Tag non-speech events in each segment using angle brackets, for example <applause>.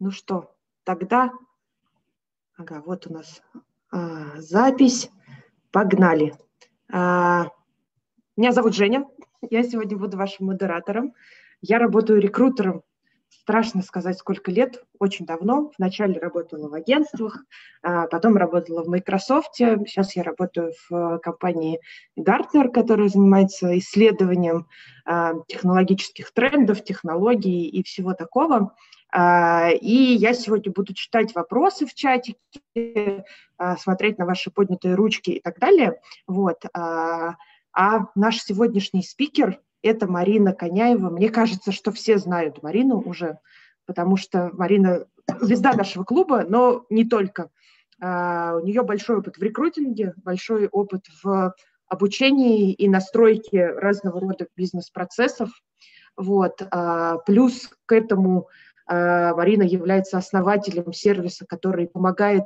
Ну что, тогда... Ага, вот у нас а, запись. Погнали. А, меня зовут Женя. Я сегодня буду вашим модератором. Я работаю рекрутером страшно сказать, сколько лет, очень давно. Вначале работала в агентствах, а потом работала в Microsoft. Сейчас я работаю в компании Gartner, которая занимается исследованием а, технологических трендов, технологий и всего такого. А, и я сегодня буду читать вопросы в чатике, смотреть на ваши поднятые ручки и так далее. Вот. А наш сегодняшний спикер это Марина Коняева. Мне кажется, что все знают Марину уже, потому что Марина звезда нашего клуба, но не только. У нее большой опыт в рекрутинге, большой опыт в обучении и настройке разного рода бизнес-процессов. Вот. Плюс к этому Марина является основателем сервиса, который помогает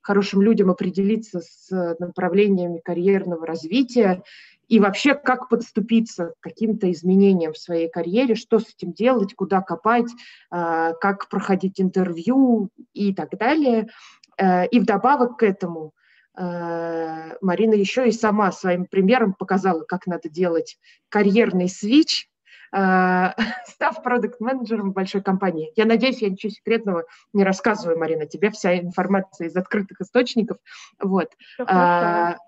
хорошим людям определиться с направлениями карьерного развития и вообще как подступиться к каким-то изменениям в своей карьере, что с этим делать, куда копать, а, как проходить интервью и так далее. Э, и вдобавок к этому э, Марина еще и сама своим примером показала, как надо делать карьерный свич, э, <laughs> став продукт-менеджером большой компании. Я надеюсь, я ничего секретного не рассказываю, Марина, тебе вся информация из открытых источников. Вот. <laughs>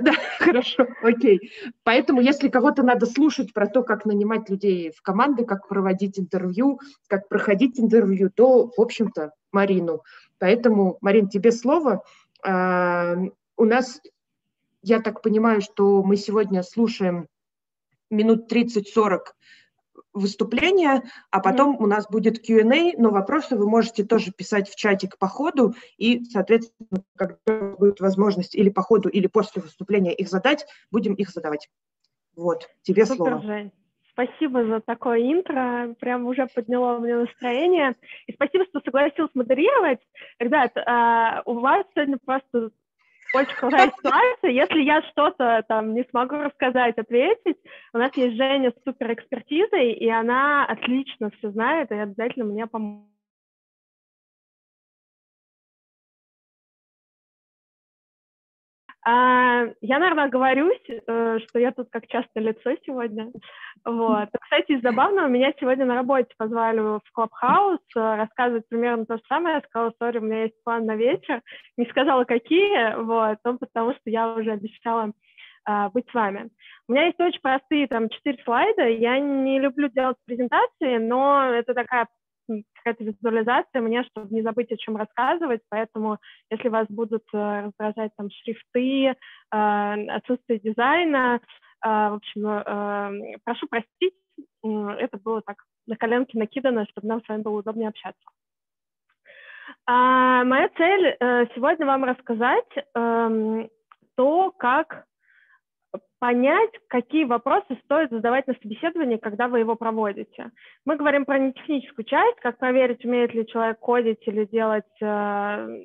Да, хорошо, окей. Поэтому, если кого-то надо слушать про то, как нанимать людей в команды, как проводить интервью, как проходить интервью, то, в общем-то, Марину. Поэтому, Марин, тебе слово. А, у нас, я так понимаю, что мы сегодня слушаем минут 30-40 выступления, а потом mm-hmm. у нас будет Q&A, но вопросы вы можете тоже писать в чатик по ходу, и, соответственно, когда будет возможность или по ходу, или после выступления их задать, будем их задавать. Вот, тебе Супер, слово. Жень. Спасибо за такое интро, прям уже подняло мне настроение. И спасибо, что согласился модерировать. Ребят, а, у вас сегодня просто очень крутая ситуация. Если я что-то там не смогу рассказать, ответить, у нас есть Женя с суперэкспертизой, и она отлично все знает, и обязательно мне поможет. А, я, наверное, оговорюсь, э, что я тут как часто лицо сегодня. Вот. Кстати, забавно, меня сегодня на работе позвали в Клабхаус э, рассказывать примерно то же самое. Я сказала, сори, у меня есть план на вечер. Не сказала, какие, вот, но потому что я уже обещала а, быть с вами. У меня есть очень простые там четыре слайда. Я не люблю делать презентации, но это такая какая-то визуализация мне, чтобы не забыть, о чем рассказывать, поэтому если вас будут э, раздражать там шрифты, э, отсутствие дизайна, э, в общем, прошу простить, это было так на коленке накидано, чтобы нам с вами было удобнее общаться. А, моя цель сегодня вам рассказать эм, то, как понять, какие вопросы стоит задавать на собеседовании, когда вы его проводите. Мы говорим про нетехническую часть, как проверить, умеет ли человек кодить или делать э,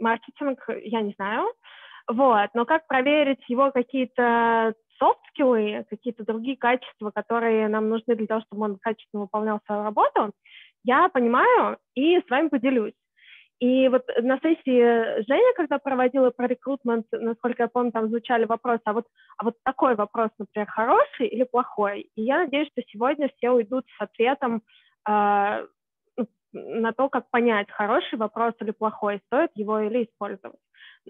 маркетинг, я не знаю. Вот. Но как проверить его какие-то софт-скиллы, какие-то другие качества, которые нам нужны для того, чтобы он качественно выполнял свою работу, я понимаю и с вами поделюсь. И вот на сессии Женя, когда проводила про рекрутмент, насколько я помню, там звучали вопросы, а вот, а вот такой вопрос, например, хороший или плохой? И я надеюсь, что сегодня все уйдут с ответом э, на то, как понять, хороший вопрос или плохой, стоит его или использовать.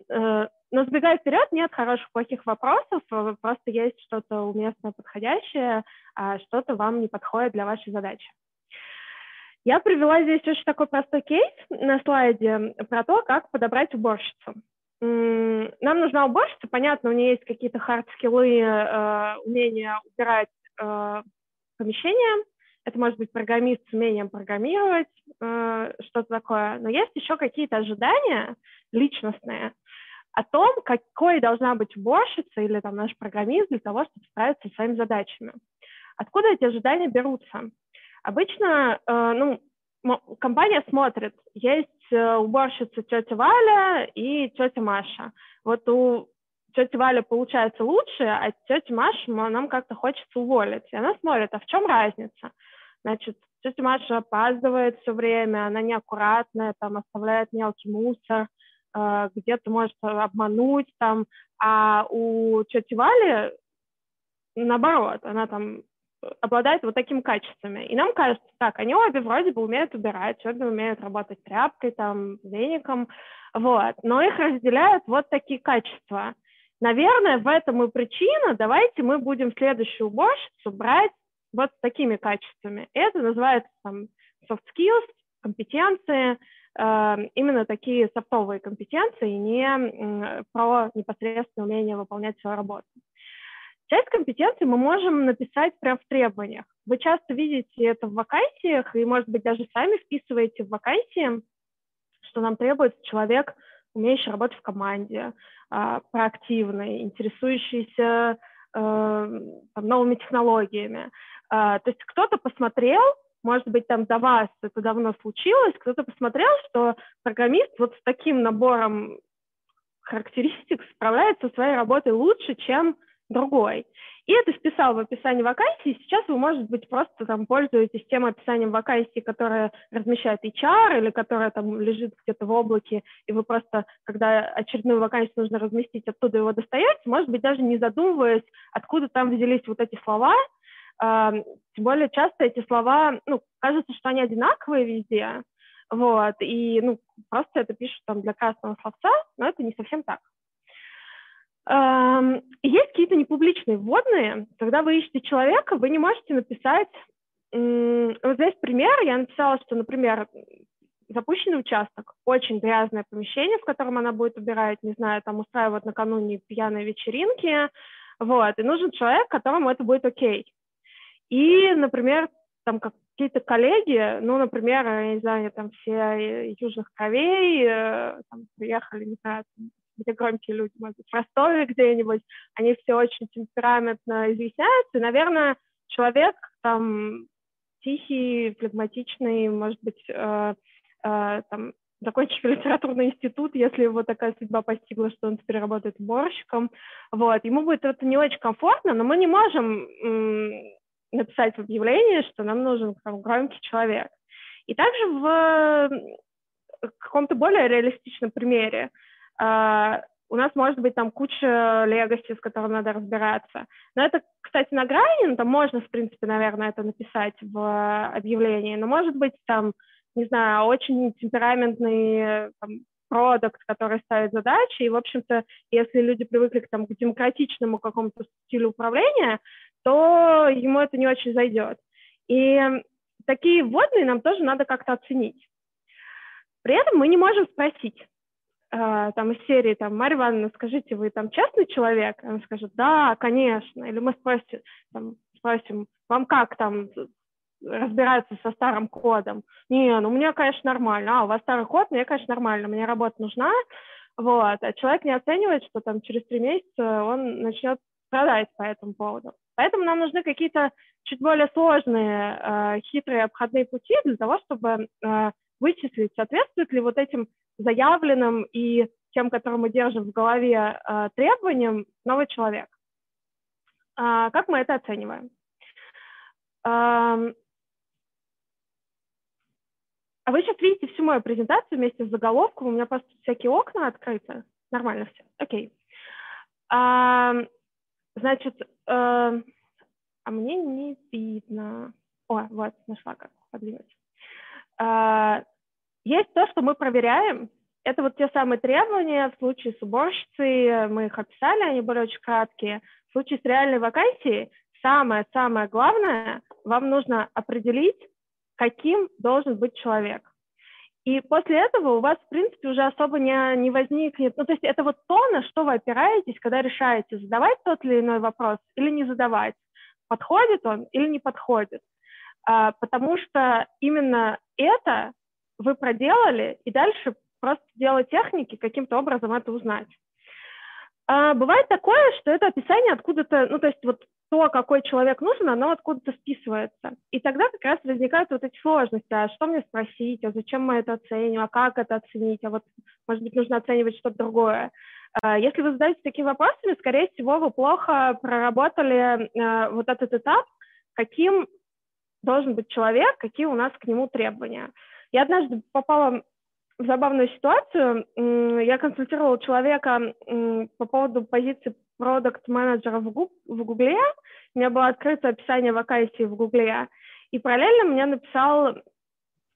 Э, но сбегая вперед, нет хороших, плохих вопросов, просто есть что-то уместное, подходящее, а что-то вам не подходит для вашей задачи. Я привела здесь очень такой простой кейс на слайде про то, как подобрать уборщицу. Нам нужна уборщица, понятно, у нее есть какие-то хард-скиллы, э, умение убирать э, помещение, это может быть программист с умением программировать, э, что-то такое, но есть еще какие-то ожидания личностные о том, какой должна быть уборщица или там наш программист для того, чтобы справиться со своими задачами. Откуда эти ожидания берутся? Обычно, э, ну, компания смотрит, есть э, уборщица тетя Валя и тетя Маша. Вот у тети Вали получается лучше, а тетя Маша нам как-то хочется уволить. И она смотрит, а в чем разница? Значит, Если Маша опаздывает все время, она неаккуратная, там оставляет мелкий мусор, э, где-то может обмануть там, а у тети Вали наоборот, она там обладает вот такими качествами. И нам кажется, так, они обе вроде бы умеют убирать, обе умеют работать тряпкой, там, веником, вот, но их разделяют вот такие качества. Наверное, в этом и причина, давайте мы будем следующую уборщицу брать вот с такими качествами. Это называется там soft skills, компетенции, э, именно такие софтовые компетенции, не про непосредственное умение выполнять свою работу. Часть компетенций мы можем написать прямо в требованиях. Вы часто видите это в вакансиях и, может быть, даже сами вписываете в вакансии, что нам требуется человек, умеющий работать в команде, а, проактивный, интересующийся э, там, новыми технологиями. А, то есть кто-то посмотрел, может быть, там до вас это давно случилось, кто-то посмотрел, что программист вот с таким набором характеристик справляется со своей работой лучше, чем другой. И это вписал в описание вакансии. Сейчас вы, может быть, просто там пользуетесь тем описанием вакансии, которое размещает HR или которое там лежит где-то в облаке, и вы просто, когда очередную вакансию нужно разместить, оттуда его достаете, может быть, даже не задумываясь, откуда там взялись вот эти слова. Тем более часто эти слова, ну, кажется, что они одинаковые везде, вот, и, ну, просто это пишут там для красного словца, но это не совсем так. Есть какие-то непубличные вводные, когда вы ищете человека, вы не можете написать... Вот здесь пример, я написала, что, например, запущенный участок, очень грязное помещение, в котором она будет убирать, не знаю, там устраивать накануне пьяные вечеринки, вот, и нужен человек, которому это будет окей. И, например, там какие-то коллеги, ну, например, я не знаю, там все южных кровей э, там, приехали, не знаю, где громкие люди, может быть, в Ростове где-нибудь, они все очень темпераментно изъясняются, и, наверное, человек там тихий, флегматичный, может быть, э, э, там, закончив <laughs> литературный институт, если его такая судьба постигла, что он теперь работает уборщиком, вот, ему будет это не очень комфортно, но мы не можем написать в объявлении, что нам нужен там, громкий человек. И также в каком-то более реалистичном примере у нас может быть там куча легаси, с которым надо разбираться. Но это, кстати, на грани, ну, там можно, в принципе, наверное, это написать в объявлении, но может быть там, не знаю, очень темпераментный там, продукт, который ставит задачи, и, в общем-то, если люди привыкли к, там, к демократичному какому-то стилю управления, то ему это не очень зайдет. И такие вводные нам тоже надо как-то оценить. При этом мы не можем спросить, там из серии, там, Марья Ивановна, скажите, вы там честный человек? Она скажет, да, конечно. Или мы спросим, там, спросим, вам как там разбираться со старым кодом? Не, ну мне, конечно, нормально. А, у вас старый код, мне, конечно, нормально, мне работа нужна. Вот. А человек не оценивает, что там через три месяца он начнет страдать по этому поводу. Поэтому нам нужны какие-то чуть более сложные, э, хитрые обходные пути для того, чтобы э, вычислить, соответствует ли вот этим заявленным и тем, которые мы держим в голове э, требованиям новый человек. Э, как мы это оцениваем? Э, а вы сейчас видите всю мою презентацию вместе с заголовком. У меня просто всякие окна открыты. Нормально все. Окей. А, значит, а, а мне не видно. О, вот, нашла как подвинуть. А, есть то, что мы проверяем. Это вот те самые требования в случае с уборщицей, мы их описали, они были очень краткие. В случае с реальной вакансией самое-самое главное, вам нужно определить, каким должен быть человек. И после этого у вас, в принципе, уже особо не, не возникнет... Ну, то есть это вот то, на что вы опираетесь, когда решаете, задавать тот или иной вопрос или не задавать. Подходит он или не подходит. А, потому что именно это вы проделали, и дальше просто дело техники каким-то образом это узнать. А, бывает такое, что это описание откуда-то, ну, то есть вот то, какой человек нужен, оно откуда-то списывается. И тогда как раз возникают вот эти сложности. А что мне спросить? А зачем мы это оценим? А как это оценить? А вот, может быть, нужно оценивать что-то другое. А, если вы задаете такие вопросы, скорее всего, вы плохо проработали а, вот этот этап, каким должен быть человек, какие у нас к нему требования. Я однажды попала в забавную ситуацию. Я консультировала человека по поводу позиции продукт-менеджера в Гугле. У меня было открыто описание вакансии в Гугле. И параллельно мне написал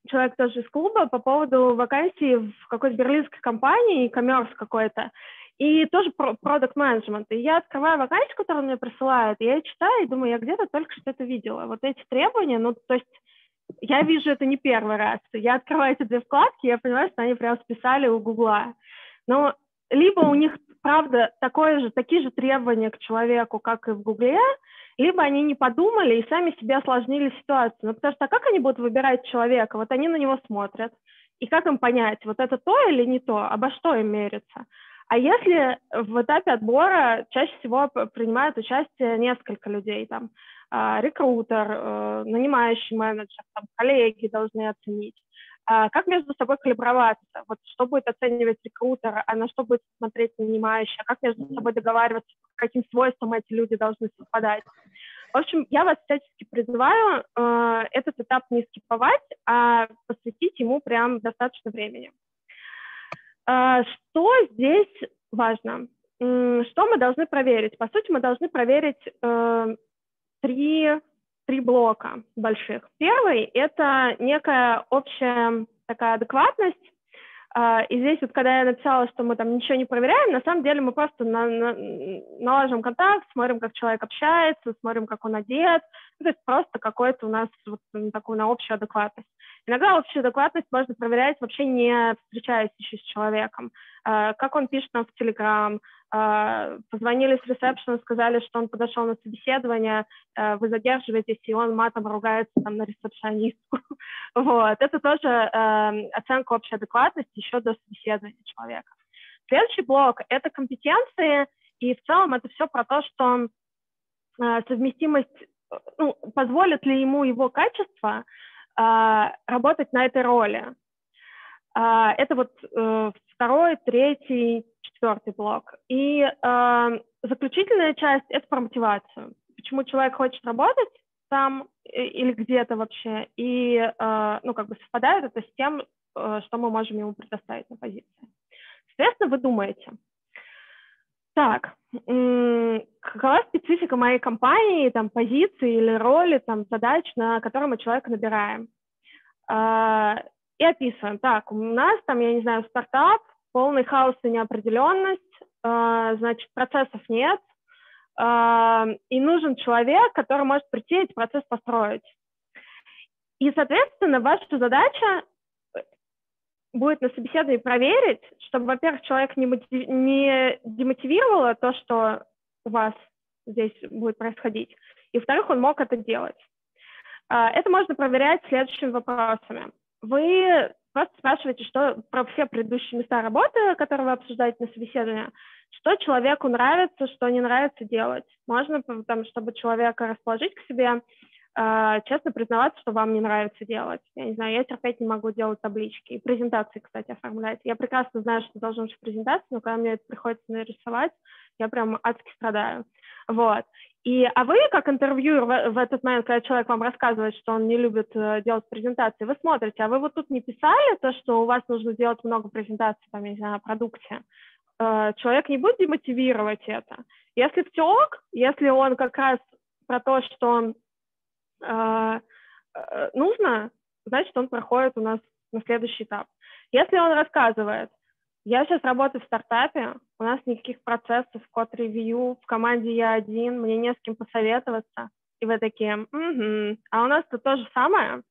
человек тоже из клуба по поводу вакансии в какой-то берлинской компании, коммерс какой-то, и тоже продукт менеджмент. И я открываю вакансию, которую мне присылают, и я читаю и думаю, я где-то только что это видела. Вот эти требования, ну, то есть я вижу это не первый раз. Я открываю эти две вкладки, я понимаю, что они прям списали у Гугла. Но либо у них, правда, такое же, такие же требования к человеку, как и в Гугле, либо они не подумали и сами себе осложнили ситуацию. Ну, потому что а как они будут выбирать человека? Вот они на него смотрят. И как им понять, вот это то или не то, обо что им мерится? А если в этапе отбора чаще всего принимают участие несколько людей, там, а, рекрутер, э, нанимающий менеджер, там, коллеги должны оценить, а как между собой калиброваться, вот что будет оценивать рекрутер, а на что будет смотреть нанимающий, а как между собой договариваться, каким свойствам эти люди должны совпадать. В общем, я вас всячески призываю э, этот этап не скиповать, а посвятить ему прям достаточно времени. Э, что здесь важно? Что мы должны проверить? По сути, мы должны проверить э, три три блока больших. Первый — это некая общая такая адекватность, а, и здесь вот, когда я написала, что мы там ничего не проверяем, на самом деле мы просто на, на, налаживаем контакт, смотрим, как человек общается, смотрим, как он одет, ну, то есть просто какой-то у нас вот такую на общую адекватность. Иногда общую адекватность можно проверять вообще не встречаясь еще с человеком. А, как он пишет нам в Телеграм, а, позвонили с ресепшена, сказали, что он подошел на собеседование, а, вы задерживаетесь, и он матом ругается там на ресепшионистку. <laughs> вот. Это тоже оценка общей адекватности еще до собеседования человека. Следующий блок — это компетенции, и в целом это все про то, что совместимость, ну, позволит ли ему его качество работать на этой роли. Это вот э, второй, третий, четвертый блок. И э, заключительная часть — это про мотивацию. Почему человек хочет работать там или где-то вообще, и, э, ну, как бы совпадает это с тем, э, что мы можем ему предоставить на позиции. Соответственно, вы думаете, так, какова специфика моей компании, там, позиции или роли, там, задач, на которые мы человека набираем? Э, и описываем. Так, у нас там, я не знаю, стартап, полный хаос и неопределенность, э, значит, процессов нет, э, и нужен человек, который может прийти и этот процесс построить. И, соответственно, ваша задача будет на собеседовании проверить, чтобы, во-первых, человек не, мотив... не демотивировало то, что у вас здесь будет происходить, и, во-вторых, он мог это делать. Э, это можно проверять следующими вопросами. Вы Просто спрашивайте, что про все предыдущие места работы, которые вы обсуждаете на собеседовании, что человеку нравится, что не нравится делать. Можно, там, чтобы человека расположить к себе, честно признаваться, что вам не нравится делать. Я не знаю, я терпеть не могу делать таблички. И презентации, кстати, оформлять. Я прекрасно знаю, что должен быть презентация, но когда мне это приходится нарисовать, я прям адски страдаю. Вот. И, а вы, как интервьюер, в, в этот момент, когда человек вам рассказывает, что он не любит э, делать презентации, вы смотрите, а вы вот тут не писали то, что у вас нужно делать много презентаций, там, я не знаю, о продукте. Э, человек не будет демотивировать это. Если все ок, если он как раз про то, что нужно, значит, он проходит у нас на следующий этап. Если он рассказывает, я сейчас работаю в стартапе, у нас никаких процессов, код-ревью, в команде я один, мне не с кем посоветоваться. И вы такие, угу. а у нас тут то же самое,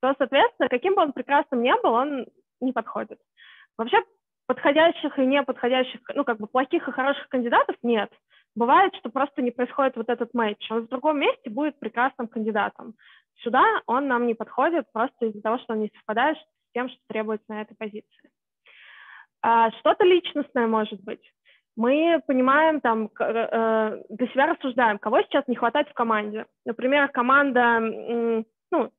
то, соответственно, каким бы он прекрасным ни был, он не подходит. Вообще подходящих и неподходящих, ну, как бы плохих и хороших кандидатов нет. Бывает, что просто не происходит вот этот матч. Он в другом месте будет прекрасным кандидатом. Сюда он нам не подходит просто из-за того, что он не совпадает с тем, что требуется на этой позиции. А, что-то личностное может быть. Мы понимаем, там, э, для себя рассуждаем, кого сейчас не хватает в команде. Например, команда, ну,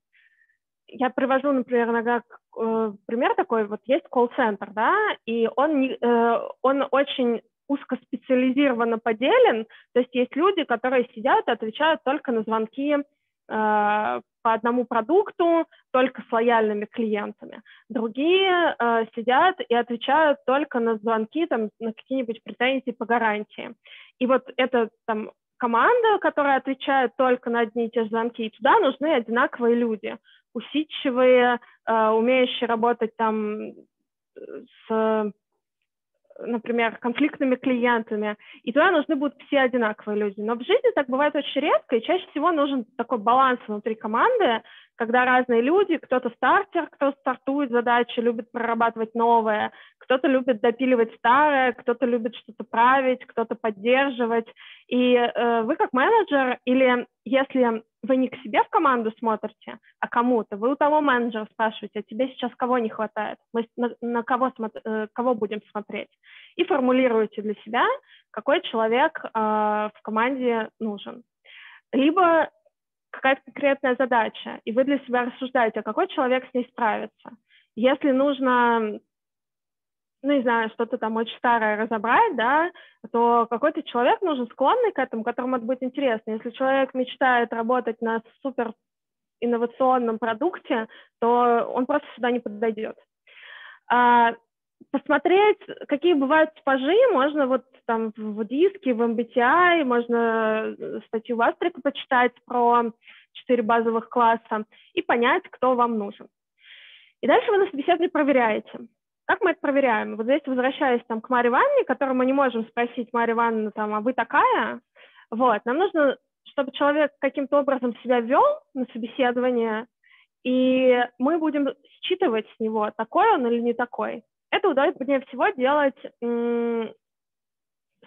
я привожу, например, иногда э, пример такой, вот есть колл-центр, да, и он, не, э, он очень узкоспециализированно поделен, то есть есть люди, которые сидят и отвечают только на звонки э, по одному продукту, только с лояльными клиентами. Другие э, сидят и отвечают только на звонки, там, на какие-нибудь претензии по гарантии. И вот эта там команда, которая отвечает только на одни и те же звонки, и туда нужны одинаковые люди, усидчивые, э, умеющие работать там с например, конфликтными клиентами, и туда нужны будут все одинаковые люди. Но в жизни так бывает очень редко, и чаще всего нужен такой баланс внутри команды, когда разные люди, кто-то стартер, кто стартует задачи, любит прорабатывать новое, кто-то любит допиливать старое, кто-то любит что-то править, кто-то поддерживать. И э, вы как менеджер, или если вы не к себе в команду смотрите, а кому-то, вы у того менеджера спрашиваете, а тебе сейчас кого не хватает, мы на, на кого, э, кого будем смотреть, и формулируете для себя, какой человек э, в команде нужен. Либо какая-то конкретная задача, и вы для себя рассуждаете, а какой человек с ней справится. Если нужно, ну, не знаю, что-то там очень старое разобрать, да, то какой-то человек нужен склонный к этому, которому это будет интересно. Если человек мечтает работать на супер инновационном продукте, то он просто сюда не подойдет. Посмотреть, какие бывают типажи, можно вот там в диске, в MBTI, можно э, статью Вастрика почитать про четыре базовых класса и понять, кто вам нужен. И дальше вы на собеседовании проверяете. Как мы это проверяем? Вот здесь возвращаясь там, к Марье Ивановне, которую мы не можем спросить, Марья Ивановна, там, а вы такая? Вот, нам нужно, чтобы человек каким-то образом себя вел на собеседование, и мы будем считывать с него, такой он или не такой. Это удобнее всего делать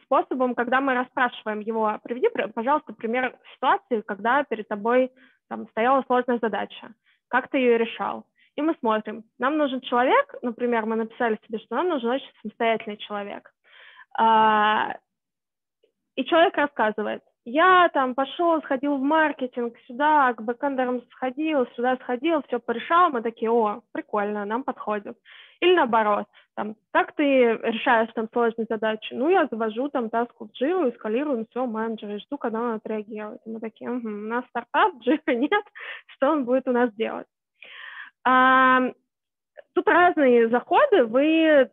способом, когда мы расспрашиваем его, приведи, пожалуйста, пример ситуации, когда перед тобой там, стояла сложная задача, как ты ее решал. И мы смотрим, нам нужен человек, например, мы написали себе, что нам нужен очень самостоятельный человек. А, и человек рассказывает, я там пошел, сходил в маркетинг, сюда, к бэкэндерам сходил, сюда сходил, все порешал, мы такие, о, прикольно, нам подходит. Или наоборот, там, как ты решаешь там сложные задачи? Ну, я завожу там таску в Jira, эскалирую на своего менеджера и жду, когда он отреагирует. И мы такие, угу, у нас стартап, <laughs> Jira нет, что он будет у нас делать? А, тут разные заходы, вы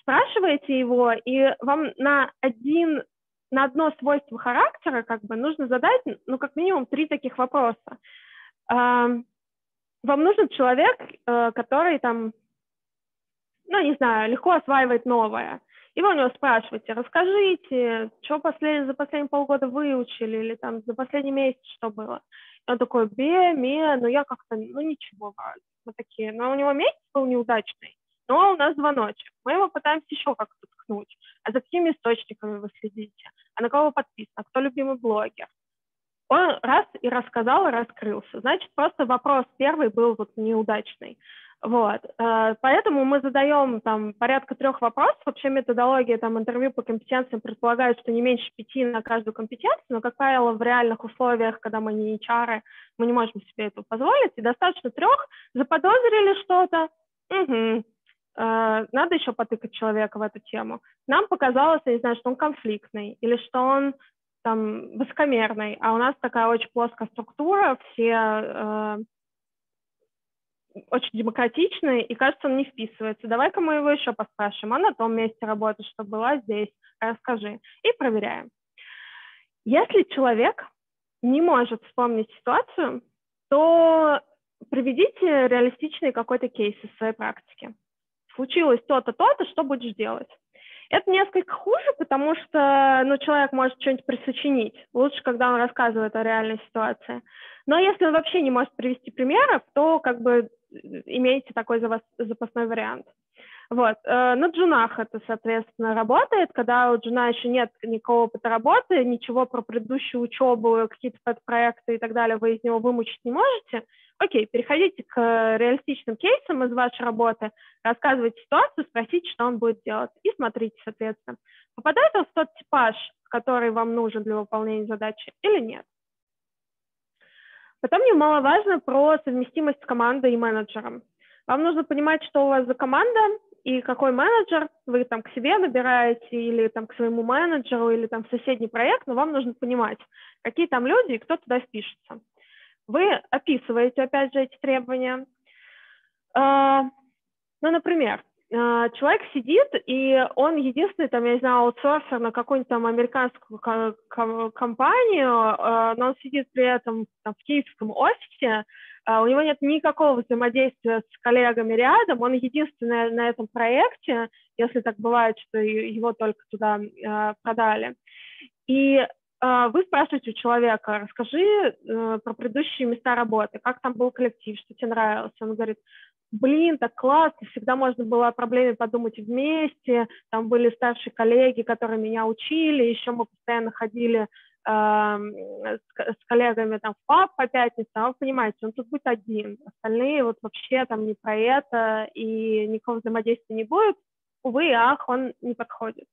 спрашиваете его, и вам на один на одно свойство характера как бы нужно задать, ну, как минимум, три таких вопроса. Вам нужен человек, э, который там, ну, не знаю, легко осваивает новое. И вы у него спрашиваете, расскажите, что послед... за последние полгода выучили, или там за последний месяц что было. И он такой, бе, ме, ну я как-то, ну ничего. Мы такие, ну у него месяц был неудачный, но у нас звоночек. Мы его пытаемся еще как-то ткнуть. А за какими источниками вы следите? А на кого вы подписаны? Кто любимый блогер? Он раз и рассказал, и раскрылся. Значит, просто вопрос первый был вот неудачный. Вот. Э, поэтому мы задаем там порядка трех вопросов. Вообще методология там интервью по компетенциям предполагает, что не меньше пяти на каждую компетенцию, но, как правило, в реальных условиях, когда мы не HR, мы не можем себе это позволить, и достаточно трех. Заподозрили что-то, угу. Надо еще потыкать человека в эту тему. Нам показалось, я не знаю, что он конфликтный или что он там высокомерный, а у нас такая очень плоская структура, все э, очень демократичные, и кажется, он не вписывается. Давай-ка мы его еще поспрашиваем, а на том месте работы, что была здесь, расскажи. И проверяем. Если человек не может вспомнить ситуацию, то приведите реалистичный какой-то кейс из своей практики случилось то-то, то-то, что будешь делать? Это несколько хуже, потому что ну, человек может что-нибудь присочинить. Лучше, когда он рассказывает о реальной ситуации. Но если он вообще не может привести примеров, то как бы имейте такой запасной вариант. Вот. Э, на джунах это, соответственно, работает, когда у джуна еще нет никакого опыта работы, ничего про предыдущую учебу, какие-то подпроекты и так далее вы из него вымучить не можете, Окей, переходите к реалистичным кейсам из вашей работы, рассказывайте ситуацию, спросите, что он будет делать, и смотрите, соответственно, попадает он в тот типаж, который вам нужен для выполнения задачи или нет. Потом немаловажно про совместимость с командой и менеджером. Вам нужно понимать, что у вас за команда и какой менеджер вы там к себе набираете или там к своему менеджеру или там в соседний проект, но вам нужно понимать, какие там люди и кто туда впишется. Вы описываете, опять же, эти требования. А, ну, например, а, человек сидит, и он единственный, там, я не знаю, аутсорсер на какую-нибудь там американскую компанию, а, но он сидит при этом там, в киевском офисе, у него нет никакого взаимодействия с коллегами рядом, он единственный на этом проекте, если так бывает, что его только туда продали. И вы спрашиваете у человека, расскажи э, про предыдущие места работы, как там был коллектив, что тебе нравилось. Он говорит, блин, так классно, всегда можно было о проблеме подумать вместе, там были старшие коллеги, которые меня учили, еще мы постоянно ходили с, с коллегами там в паб по пятницам, а вы понимаете, он тут будет один, остальные вот вообще там не про это, и никакого взаимодействия не будет, увы ах, он не подходит.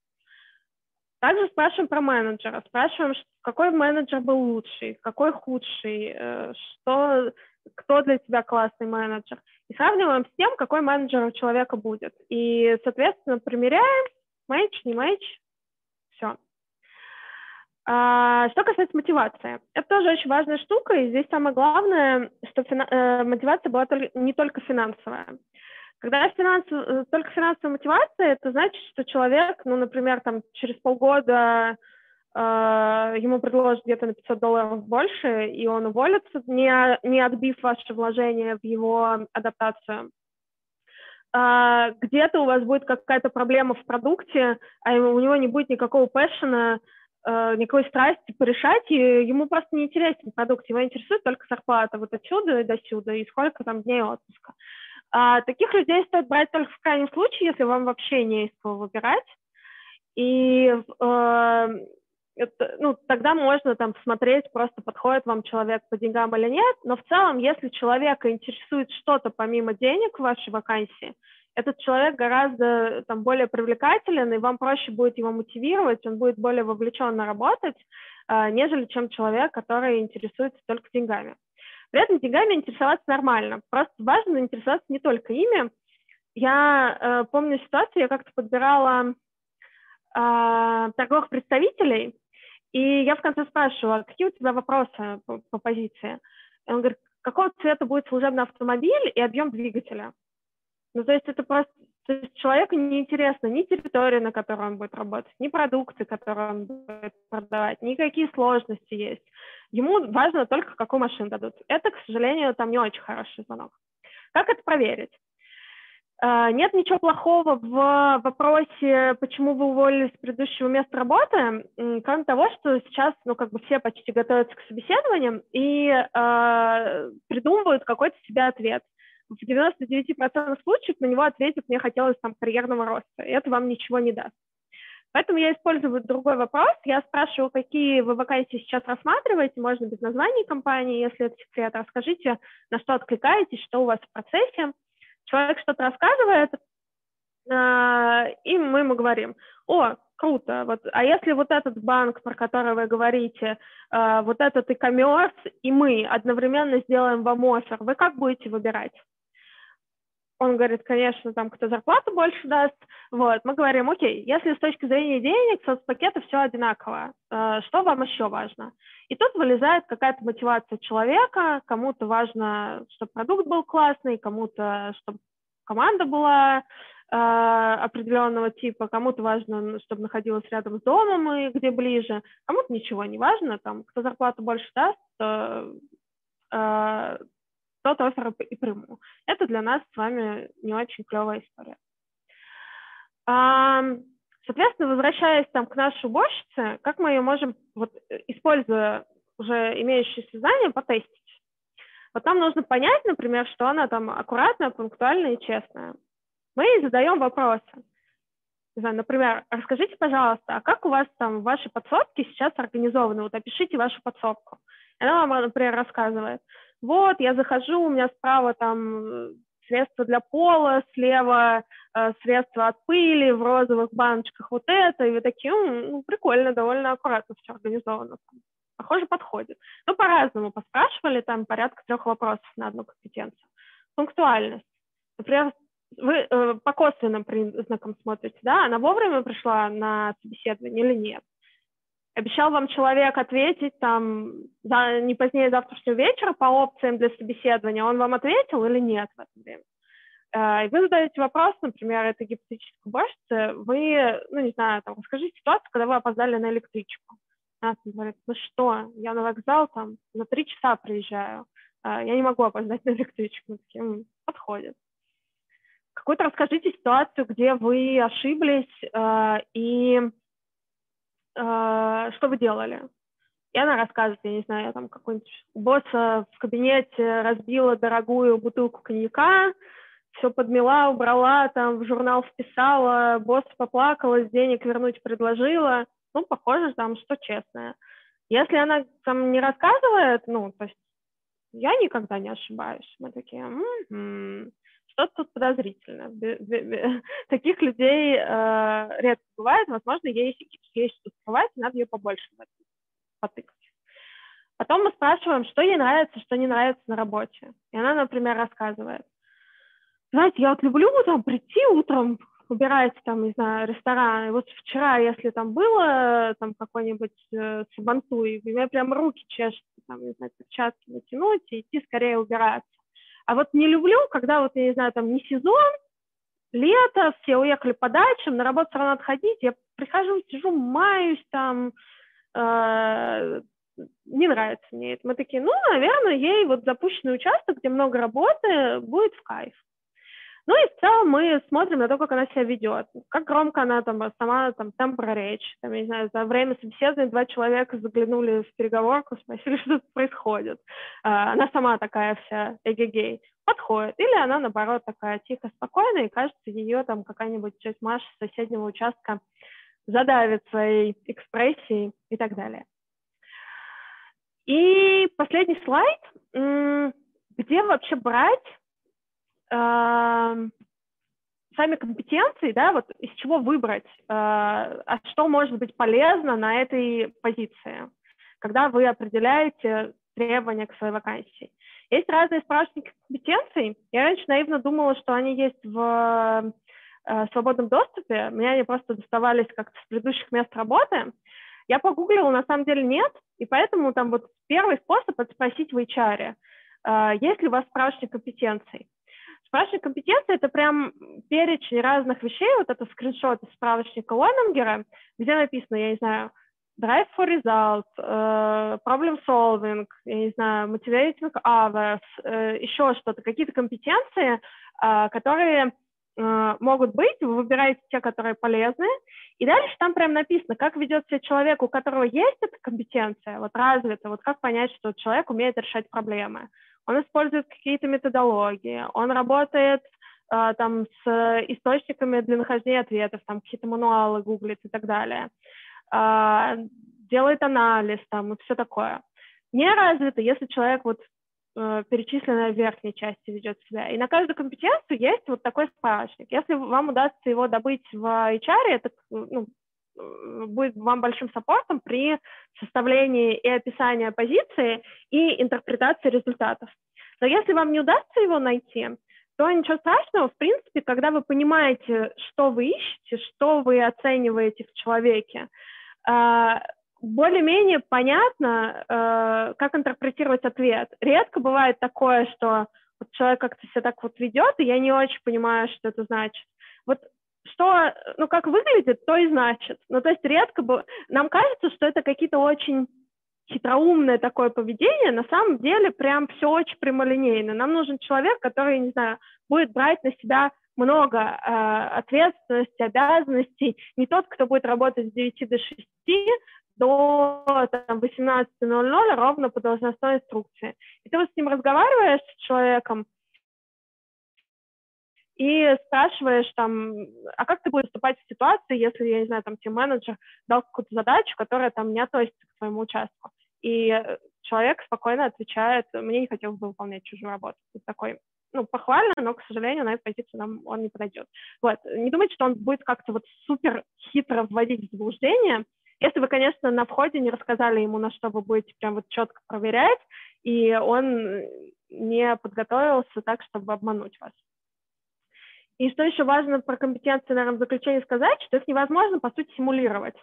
Также спрашиваем про менеджера, спрашиваем, какой менеджер был лучший, какой худший, э, что, кто для тебя классный менеджер и сравниваем с тем, какой менеджер у человека будет. И, соответственно, примеряем, мэйч, не мэйч, все. А, что касается мотивации, это тоже очень важная штука, и здесь самое главное, что фина- э, мотивация была не только финансовая. Когда финанс, э, только финансовая мотивация, это значит, что человек, ну, например, там через полгода э, ему предложат где-то на 500 долларов больше, и он уволится, не, не отбив ваше вложение в его адаптацию. Uh, где-то у вас будет какая-то проблема в продукте, а у него не будет никакого пэшена, uh, никакой страсти порешать, и ему просто не интересен продукт, его интересует только зарплата вот отсюда и до сюда, и сколько там дней отпуска. Uh, таких людей стоит брать только в крайнем случае, если вам вообще не из кого выбирать. И это, ну, тогда можно там смотреть, просто подходит вам человек по деньгам или нет, но в целом, если человека интересует что-то помимо денег в вашей вакансии, этот человек гораздо там, более привлекателен, и вам проще будет его мотивировать, он будет более вовлеченно работать, э, нежели чем человек, который интересуется только деньгами. При этом деньгами интересоваться нормально, просто важно интересоваться не только ими. Я э, помню ситуацию, я как-то подбирала э, торговых представителей, и я в конце спрашиваю, а какие у тебя вопросы по, по позиции? И он говорит, какого цвета будет служебный автомобиль и объем двигателя? Ну, то есть это просто то есть человеку не интересно ни территория, на которой он будет работать, ни продукты, которые он будет продавать, никакие сложности есть. Ему важно только, какую машину дадут. Это, к сожалению, там не очень хороший звонок. Как это проверить? А, нет ничего плохого в вопросе, почему вы уволились с предыдущего места работы, кроме того, что сейчас, ну, как бы все почти готовятся к собеседованиям и э, придумывают какой-то себе ответ. В 99% случаев на него ответить мне хотелось там карьерного роста, и это вам ничего не даст. Поэтому я использую другой вопрос. Я спрашиваю, какие вы вакансии сейчас рассматриваете, можно без названий компании, если это секрет. Расскажите, на что откликаетесь, что у вас в процессе человек что-то рассказывает, а, и мы ему говорим, о, круто, вот, а если вот этот банк, про который вы говорите, а, вот этот e-commerce, и мы одновременно сделаем вам офер, вы как будете выбирать? Он говорит, конечно, там, кто зарплату больше даст. Вот, мы говорим, окей, если с точки зрения денег, соцпакета все одинаково, а, что вам еще важно? И тут вылезает какая-то мотивация человека, кому-то важно, чтобы продукт был классный, кому-то, чтобы команда была э, определенного типа, кому-то важно, чтобы находилась рядом с домом и где ближе, кому-то ничего не важно, там, кто зарплату больше даст, то, э, тот офер и приму. Это для нас с вами не очень клевая история. Соответственно, возвращаясь там к нашей уборщице, как мы ее можем, вот, э, используя уже имеющиеся знания, потестить? Вот нам нужно понять, например, что она там аккуратная, пунктуальная и честная. Мы ей задаем вопросы. Знаю, например, расскажите, пожалуйста, а как у вас там ваши подсобки сейчас организованы? Вот опишите вашу подсобку. Она вам, например, рассказывает. Вот, я захожу, у меня справа там средства для пола, слева э, средства от пыли, в розовых баночках вот это, и вы такие, ну, прикольно, довольно аккуратно все организовано. Похоже, подходит. Ну, по-разному поспрашивали, там порядка трех вопросов на одну компетенцию. Пунктуальность. Например, вы э, по косвенным признакам смотрите, да, она вовремя пришла на собеседование или нет. Обещал вам человек ответить там за, не позднее завтрашнего вечера по опциям для собеседования. Он вам ответил или нет в это время? Э, и вы задаете вопрос, например, это гипотетической уборщице, вы, ну, не знаю, там, расскажите ситуацию, когда вы опоздали на электричку. Она говорит, ну что, я на вокзал там на три часа приезжаю, э, я не могу опоздать на электричку. Мы такие, подходит. Какую-то расскажите ситуацию, где вы ошиблись э, что вы делали. И она рассказывает, я не знаю, там какой-нибудь босса в кабинете разбила дорогую бутылку коньяка, все подмела, убрала, там в журнал вписала, босс поплакалась, денег вернуть предложила. Ну, похоже, там, что честное. Если она там не рассказывает, ну, то есть я никогда не ошибаюсь. Мы такие, м-м, что-то тут подозрительно. <laughs> Таких людей э, редко бывает. Возможно, ей есть что скрывать, надо ее побольше потыкать. Потом мы спрашиваем, что ей нравится, что не нравится на работе. И она, например, рассказывает знаете, я вот люблю там прийти утром, убирать там, не знаю, ресторан. И вот вчера, если там было там какой-нибудь э, сабантуй, у меня прям руки чешутся, там, не знаю, перчатки натянуть и идти скорее убираться. А вот не люблю, когда вот, я не знаю, там не сезон, лето, все уехали по дачам, на работу все равно отходить, я прихожу, сижу, маюсь там, э, не нравится мне это. Мы такие, ну, наверное, ей вот запущенный участок, где много работы, будет в кайф. Ну и в целом мы смотрим на то, как она себя ведет, как громко она там сама там темпора речь. Там, я не знаю, за время собеседования два человека заглянули в переговорку, спросили, <laughs> что тут происходит. А, она сама такая вся эгегей подходит. Или она, наоборот, такая тихо, спокойная, и кажется, ее там какая-нибудь часть Маша с соседнего участка задавит своей экспрессией и так далее. И последний слайд. Где вообще брать сами компетенции, да, вот из чего выбрать, э, а что может быть полезно на этой позиции, когда вы определяете требования к своей вакансии. Есть разные справочники компетенций. Я раньше наивно думала, что они есть в э, свободном доступе. Мне они просто доставались как-то с предыдущих мест работы. Я погуглила, на самом деле нет, и поэтому там вот первый способ — это спросить в HR, э, есть ли у вас справочник компетенций. Справочник компетенции — это прям перечень разных вещей, вот это скриншот из справочника Лойнингера, где написано, я не знаю, drive for results, uh, problem solving, я не знаю, motivating others, uh, еще что-то, какие-то компетенции, uh, которые могут быть, вы выбираете те, которые полезны, и дальше там прям написано, как ведет себя человек, у которого есть эта компетенция, вот развита, вот как понять, что человек умеет решать проблемы он использует какие-то методологии, он работает э, там с источниками для нахождения ответов, там какие-то мануалы гуглит и так далее, э, делает анализ там и все такое. Не развито, если человек вот э, перечисленная в верхней части ведет себя. И на каждую компетенцию есть вот такой справочник. Если вам удастся его добыть в HR, это ну, будет вам большим саппортом при составлении и описании позиции и интерпретации результатов. Но если вам не удастся его найти, то ничего страшного, в принципе, когда вы понимаете, что вы ищете, что вы оцениваете в человеке, а, более-менее понятно, а, как интерпретировать ответ. Редко бывает такое, что человек как-то себя так вот ведет, и я не очень понимаю, что это значит. Вот что, ну, как выглядит, то и значит. Ну, то есть редко бы... Нам кажется, что это какие-то очень хитроумное такое поведение, на самом деле прям все очень прямолинейно. Нам нужен человек, который, не знаю, будет брать на себя много э, ответственности, обязанностей, не тот, кто будет работать с 9 до 6 до там, 18.00 ровно по должностной инструкции. И ты вот с ним разговариваешь, с человеком, и спрашиваешь там, а как ты будешь выступать в ситуации, если, я не знаю, там, тим-менеджер дал какую-то задачу, которая там не относится к твоему участку. И человек спокойно отвечает, мне не хотелось бы выполнять чужую работу. Это такой, ну, похвально, но, к сожалению, на эту позицию нам он не подойдет. Вот. Не думайте, что он будет как-то вот супер хитро вводить в заблуждение. Если вы, конечно, на входе не рассказали ему, на что вы будете прям вот четко проверять, и он не подготовился так, чтобы обмануть вас. И что еще важно про компетенции, наверное, в заключении сказать, что их невозможно, по сути, симулировать.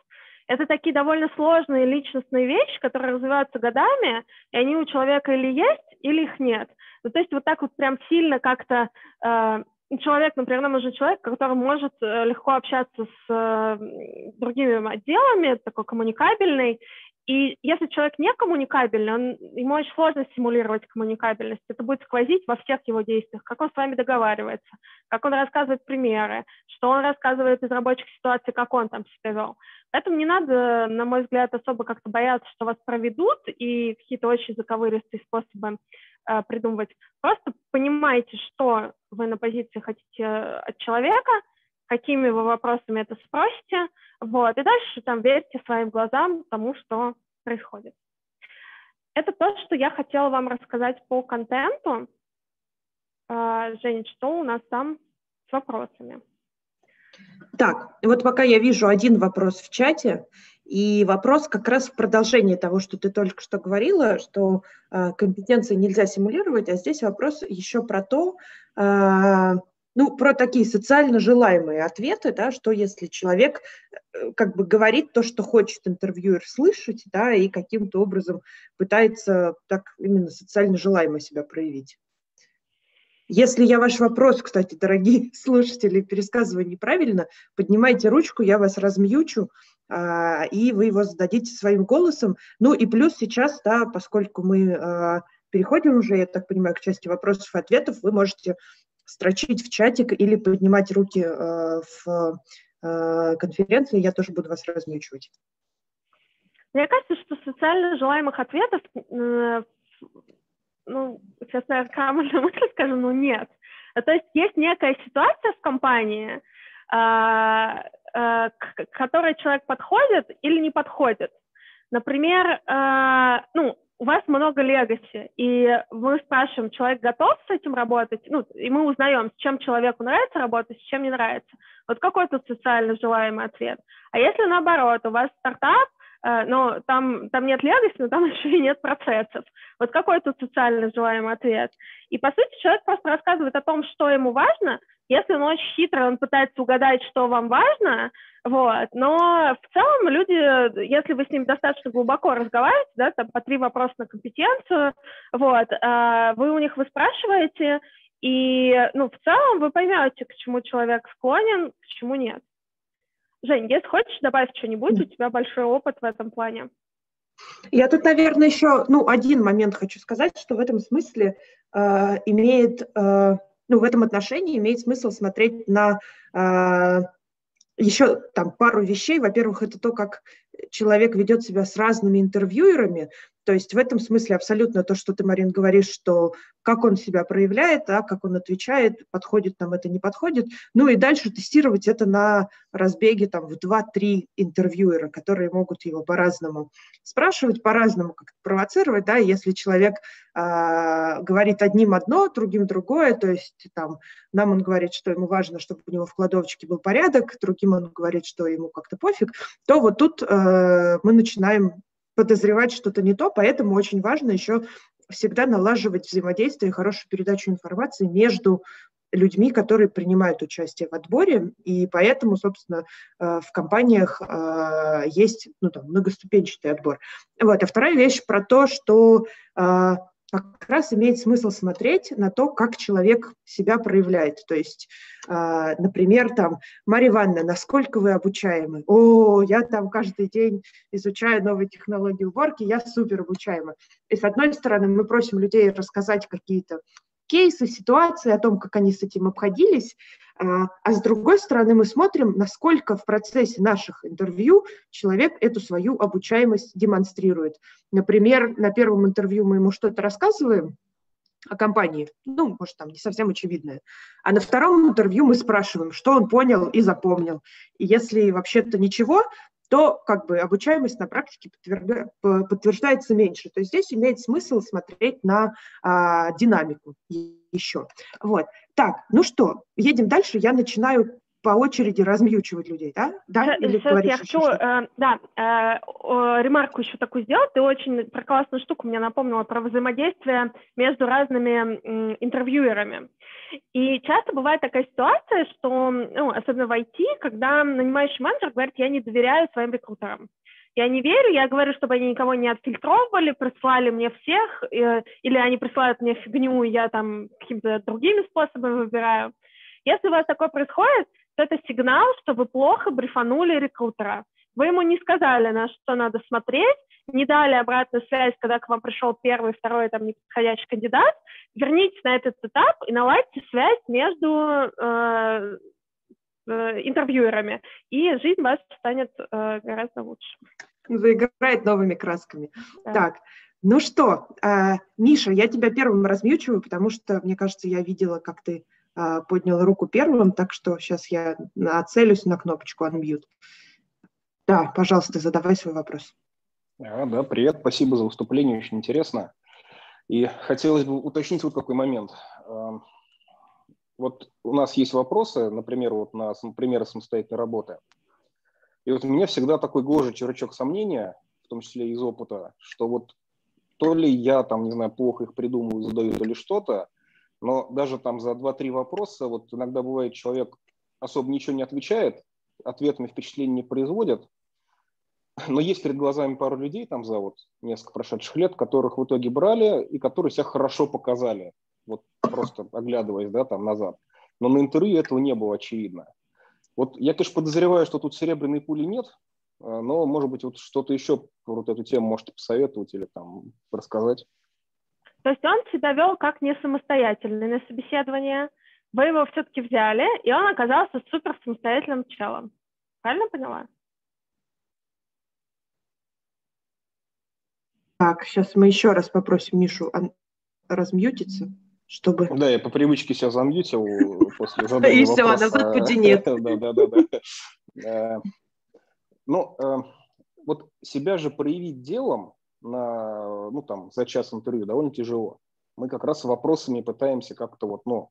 Это такие довольно сложные личностные вещи, которые развиваются годами, и они у человека или есть, или их нет. Ну, то есть вот так вот прям сильно как-то э, человек, например, нам нужен человек, который может э, легко общаться с э, другими отделами, такой коммуникабельный, и если человек не коммуникабельный, он, ему очень сложно стимулировать коммуникабельность. Это будет сквозить во всех его действиях, как он с вами договаривается, как он рассказывает примеры, что он рассказывает из рабочих ситуаций, как он там себя вел. Поэтому не надо, на мой взгляд, особо как-то бояться, что вас проведут и какие-то очень заковыристые способы э, придумывать. Просто понимайте, что вы на позиции хотите от человека, какими вы вопросами это спросите, вот, и дальше там верьте своим глазам тому, что происходит. Это то, что я хотела вам рассказать по контенту. А, Жень, что у нас там с вопросами? Так, вот пока я вижу один вопрос в чате, и вопрос как раз в продолжении того, что ты только что говорила, что э, компетенции нельзя симулировать, а здесь вопрос еще про то, э, ну, про такие социально желаемые ответы, да, что если человек э, как бы говорит то, что хочет интервьюер слышать, да, и каким-то образом пытается так именно социально желаемо себя проявить. Если я ваш вопрос, кстати, дорогие <laughs> слушатели, пересказываю неправильно, поднимайте ручку, я вас размьючу, а, и вы его зададите своим голосом. Ну и плюс сейчас, да, поскольку мы а, переходим уже, я так понимаю, к части вопросов и ответов, вы можете строчить в чатик или поднимать руки э, в э, конференции, я тоже буду вас размечивать. Мне кажется, что социально желаемых ответов, э, ну, сейчас, наверное, камерную мысль скажу, но нет. То есть есть некая ситуация в компании, к которой человек подходит или не подходит. Например, ну, у вас много легаси, и мы спрашиваем, человек готов с этим работать, ну, и мы узнаем, с чем человеку нравится работать, с чем не нравится. Вот какой тут социально желаемый ответ. А если наоборот, у вас стартап, э, но там, там нет легаси, но там <laughs> еще и нет процессов. Вот какой тут социально желаемый ответ? И, по сути, человек просто рассказывает о том, что ему важно, если он очень хитрый, он пытается угадать, что вам важно, вот. Но в целом люди, если вы с ним достаточно глубоко разговариваете, да, там по три вопроса на компетенцию, вот, э, вы у них выспрашиваете, и, ну, в целом вы поймете, к чему человек склонен, к чему нет. Жень, если хочешь добавить что-нибудь, у тебя большой опыт в этом плане. Я тут, наверное, еще, ну, один момент хочу сказать, что в этом смысле э, имеет э, ну, в этом отношении имеет смысл смотреть на э, еще там пару вещей. Во-первых, это то, как человек ведет себя с разными интервьюерами, то есть в этом смысле абсолютно то, что ты, Марин, говоришь, что как он себя проявляет, да, как он отвечает, подходит нам это, не подходит. Ну и дальше тестировать это на разбеге там, в 2-3 интервьюера, которые могут его по-разному спрашивать, по-разному как провоцировать. Да, если человек э, говорит одним одно, другим другое, то есть там, нам он говорит, что ему важно, чтобы у него в кладовочке был порядок, другим он говорит, что ему как-то пофиг, то вот тут э, мы начинаем подозревать что-то не то, поэтому очень важно еще всегда налаживать взаимодействие и хорошую передачу информации между людьми, которые принимают участие в отборе, и поэтому, собственно, э, в компаниях э, есть ну, там, многоступенчатый отбор. Вот. А вторая вещь про то, что э, как раз имеет смысл смотреть на то, как человек себя проявляет. То есть, э, например, там, Мария Ивановна, насколько вы обучаемы? О, я там каждый день изучаю новые технологии уборки, я супер обучаема. И с одной стороны, мы просим людей рассказать какие-то кейсы, ситуации, о том, как они с этим обходились, а, а с другой стороны мы смотрим, насколько в процессе наших интервью человек эту свою обучаемость демонстрирует. Например, на первом интервью мы ему что-то рассказываем, о компании, ну, может, там не совсем очевидное. А на втором интервью мы спрашиваем, что он понял и запомнил. И если вообще-то ничего, то как бы обучаемость на практике подтверждается меньше. То есть здесь имеет смысл смотреть на а, динамику еще. Вот. Так, ну что, едем дальше. Я начинаю по очереди размьючивать людей, да? Да, Или сейчас я хочу, э, да, э, ремарку еще такую сделать. Ты очень про классную штуку мне напомнила про взаимодействие между разными э, интервьюерами. И часто бывает такая ситуация, что, ну, особенно в IT, когда нанимающий менеджер говорит, я не доверяю своим рекрутерам. Я не верю, я говорю, чтобы они никого не отфильтровывали, прислали мне всех, э, или они присылают мне фигню, и я там какими-то другими способами выбираю. Если у вас такое происходит, это сигнал, что вы плохо брифанули рекрутера. Вы ему не сказали, на что надо смотреть, не дали обратную связь, когда к вам пришел первый, второй, там, неподходящий кандидат, вернитесь на этот этап и наладьте связь между э, э, интервьюерами, и жизнь ваша станет э, гораздо лучше. Заиграет новыми красками. Да. Так, ну что, э, Миша, я тебя первым размьючиваю, потому что, мне кажется, я видела, как ты поднял руку первым, так что сейчас я нацелюсь на кнопочку Unmute. Да, пожалуйста, задавай свой вопрос. А, да, привет, спасибо за выступление, очень интересно. И хотелось бы уточнить вот какой момент. Вот у нас есть вопросы, например, вот на примеры самостоятельной работы. И вот у меня всегда такой гложий червячок сомнения, в том числе из опыта, что вот то ли я там, не знаю, плохо их придумываю, задаю, то ли что-то, но даже там за 2-3 вопроса, вот иногда бывает, человек особо ничего не отвечает, ответами впечатления не производят, но есть перед глазами пару людей там за вот несколько прошедших лет, которых в итоге брали и которые себя хорошо показали, вот просто оглядываясь, да, там назад. Но на интервью этого не было очевидно. Вот я, конечно, подозреваю, что тут серебряной пули нет, а, но, может быть, вот что-то еще вот эту тему можете посоветовать или там рассказать. То есть он себя вел как не самостоятельный на собеседование, вы его все-таки взяли, и он оказался супер самостоятельным челом. Правильно поняла? Так, сейчас мы еще раз попросим Мишу размьютиться, чтобы... Да, я по привычке себя замьютил <laughs> после задания И все, назад пути нет. <laughs> Да, да, да. да. Э, ну, э, вот себя же проявить делом на, ну, там, за час интервью довольно тяжело. Мы как раз вопросами пытаемся как-то вот, ну,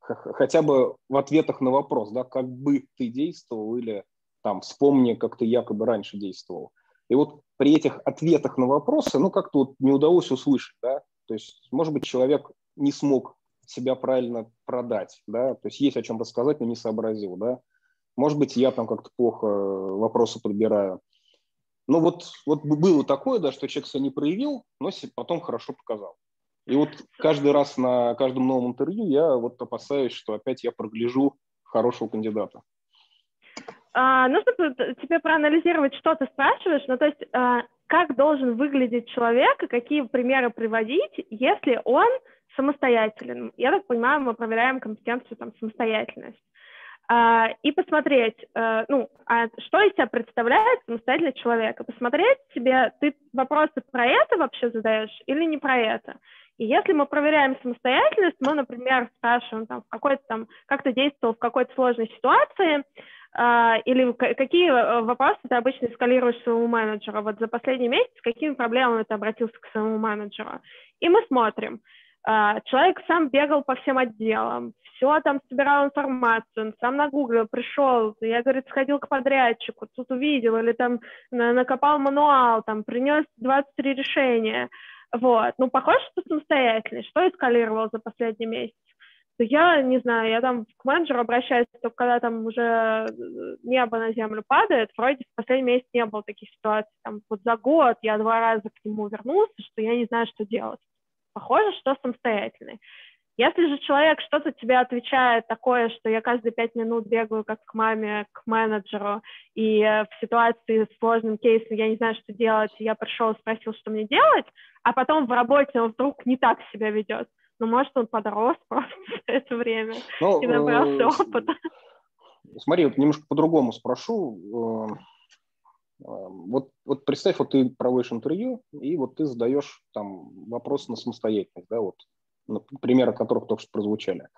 хотя бы в ответах на вопрос, да, как бы ты действовал или там вспомни, как ты якобы раньше действовал. И вот при этих ответах на вопросы, ну, как-то вот не удалось услышать, да, то есть, может быть, человек не смог себя правильно продать, да, то есть есть о чем рассказать, но не сообразил, да. Может быть, я там как-то плохо вопросы подбираю. Ну вот, вот было такое, да, что человек себя не проявил, но потом хорошо показал. И вот каждый раз на каждом новом интервью я вот опасаюсь, что опять я прогляжу хорошего кандидата а, нужно тебе проанализировать, что ты спрашиваешь, ну, то есть, а, как должен выглядеть человек и какие примеры приводить, если он самостоятелен. Я так понимаю, мы проверяем компетенцию, там, самостоятельность. А, и посмотреть, а, ну, а что из себя представляет самостоятельный человек, и посмотреть себе, ты вопросы про это вообще задаешь или не про это. И если мы проверяем самостоятельность, мы, например, спрашиваем, там, в какой-то там, как ты действовал в какой-то сложной ситуации, а, или какие э, вопросы ты обычно эскалируешь своему менеджеру? Вот за последний месяц с какими проблемами ты обратился к своему менеджеру? И мы смотрим. А, человек сам бегал по всем отделам, все там собирал информацию, он сам на Гугле пришел, я, говорит, сходил к подрядчику, тут увидел, или там накопал мануал, там принес 23 решения. Вот. Ну, похоже, что самостоятельный. Что эскалировал за последний месяц? я не знаю, я там к менеджеру обращаюсь, только когда там уже э, небо на землю падает, вроде в последний месяц не было таких ситуаций. Там вот за год я два раза к нему вернулся, что я не знаю, что делать. Похоже, что самостоятельный. Если же человек что-то тебе отвечает такое, что я каждые пять минут бегаю как к маме, к менеджеру, и э, в ситуации с сложным кейсом я не знаю, что делать, я пришел, спросил, что мне делать, а потом в работе он вдруг не так себя ведет, ну, может, он подрос <laughs> просто за это время ну, и набрался э, опыта. Смотри, вот немножко по-другому спрошу. Э, э, вот, вот представь, вот ты проводишь интервью, и вот ты задаешь там вопрос на самостоятельность, да, вот, примеры которых только что прозвучали.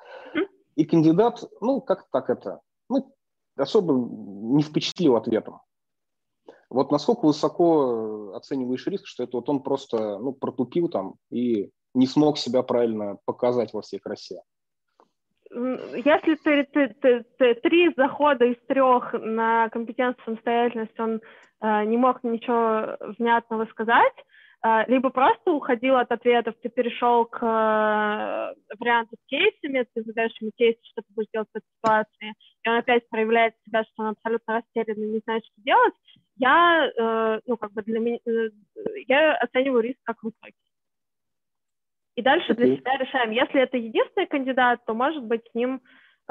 И кандидат, ну, как так это, ну, особо не впечатлил ответом. Вот насколько высоко оцениваешь риск, что это вот он просто, ну, протупил там и не смог себя правильно показать во всей красе. если ты, ты, ты, ты три захода из трех на компетенцию самостоятельность он э, не мог ничего внятного сказать, э, либо просто уходил от ответов, ты перешел к э, варианту с кейсами, ты задаешь ему кейс, что ты будешь делать в этой ситуации, и он опять проявляет себя, что он абсолютно растерян и не знает, что делать, я, э, ну, как бы для меня, э, я оцениваю риск как высокий. И дальше для себя решаем, если это единственный кандидат, то, может быть, с ним,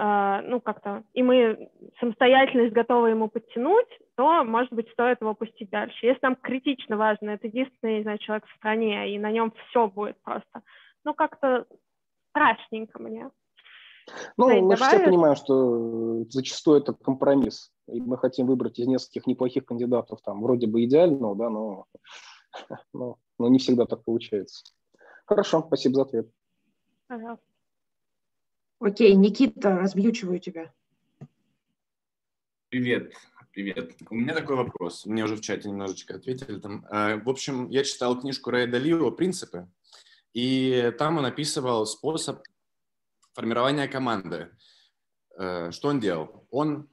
ну, как-то, и мы самостоятельность готовы ему подтянуть, то, может быть, стоит его пустить дальше. Если нам критично важно, это единственный, знаю, человек в стране, и на нем все будет просто, ну, как-то страшненько мне. Ну, Жень, мы давай... все понимаем, что зачастую это компромисс. И мы хотим выбрать из нескольких неплохих кандидатов, там, вроде бы идеального, да, но, <laughs> но, но не всегда так получается. Хорошо, спасибо за ответ. Пожалуйста. Окей, Никита, размьючиваю тебя. Привет, привет. У меня такой вопрос. Мне уже в чате немножечко ответили. Там, э, в общем, я читал книжку Рэя Далио «Принципы», и там он описывал способ формирования команды. Э, что он делал? Он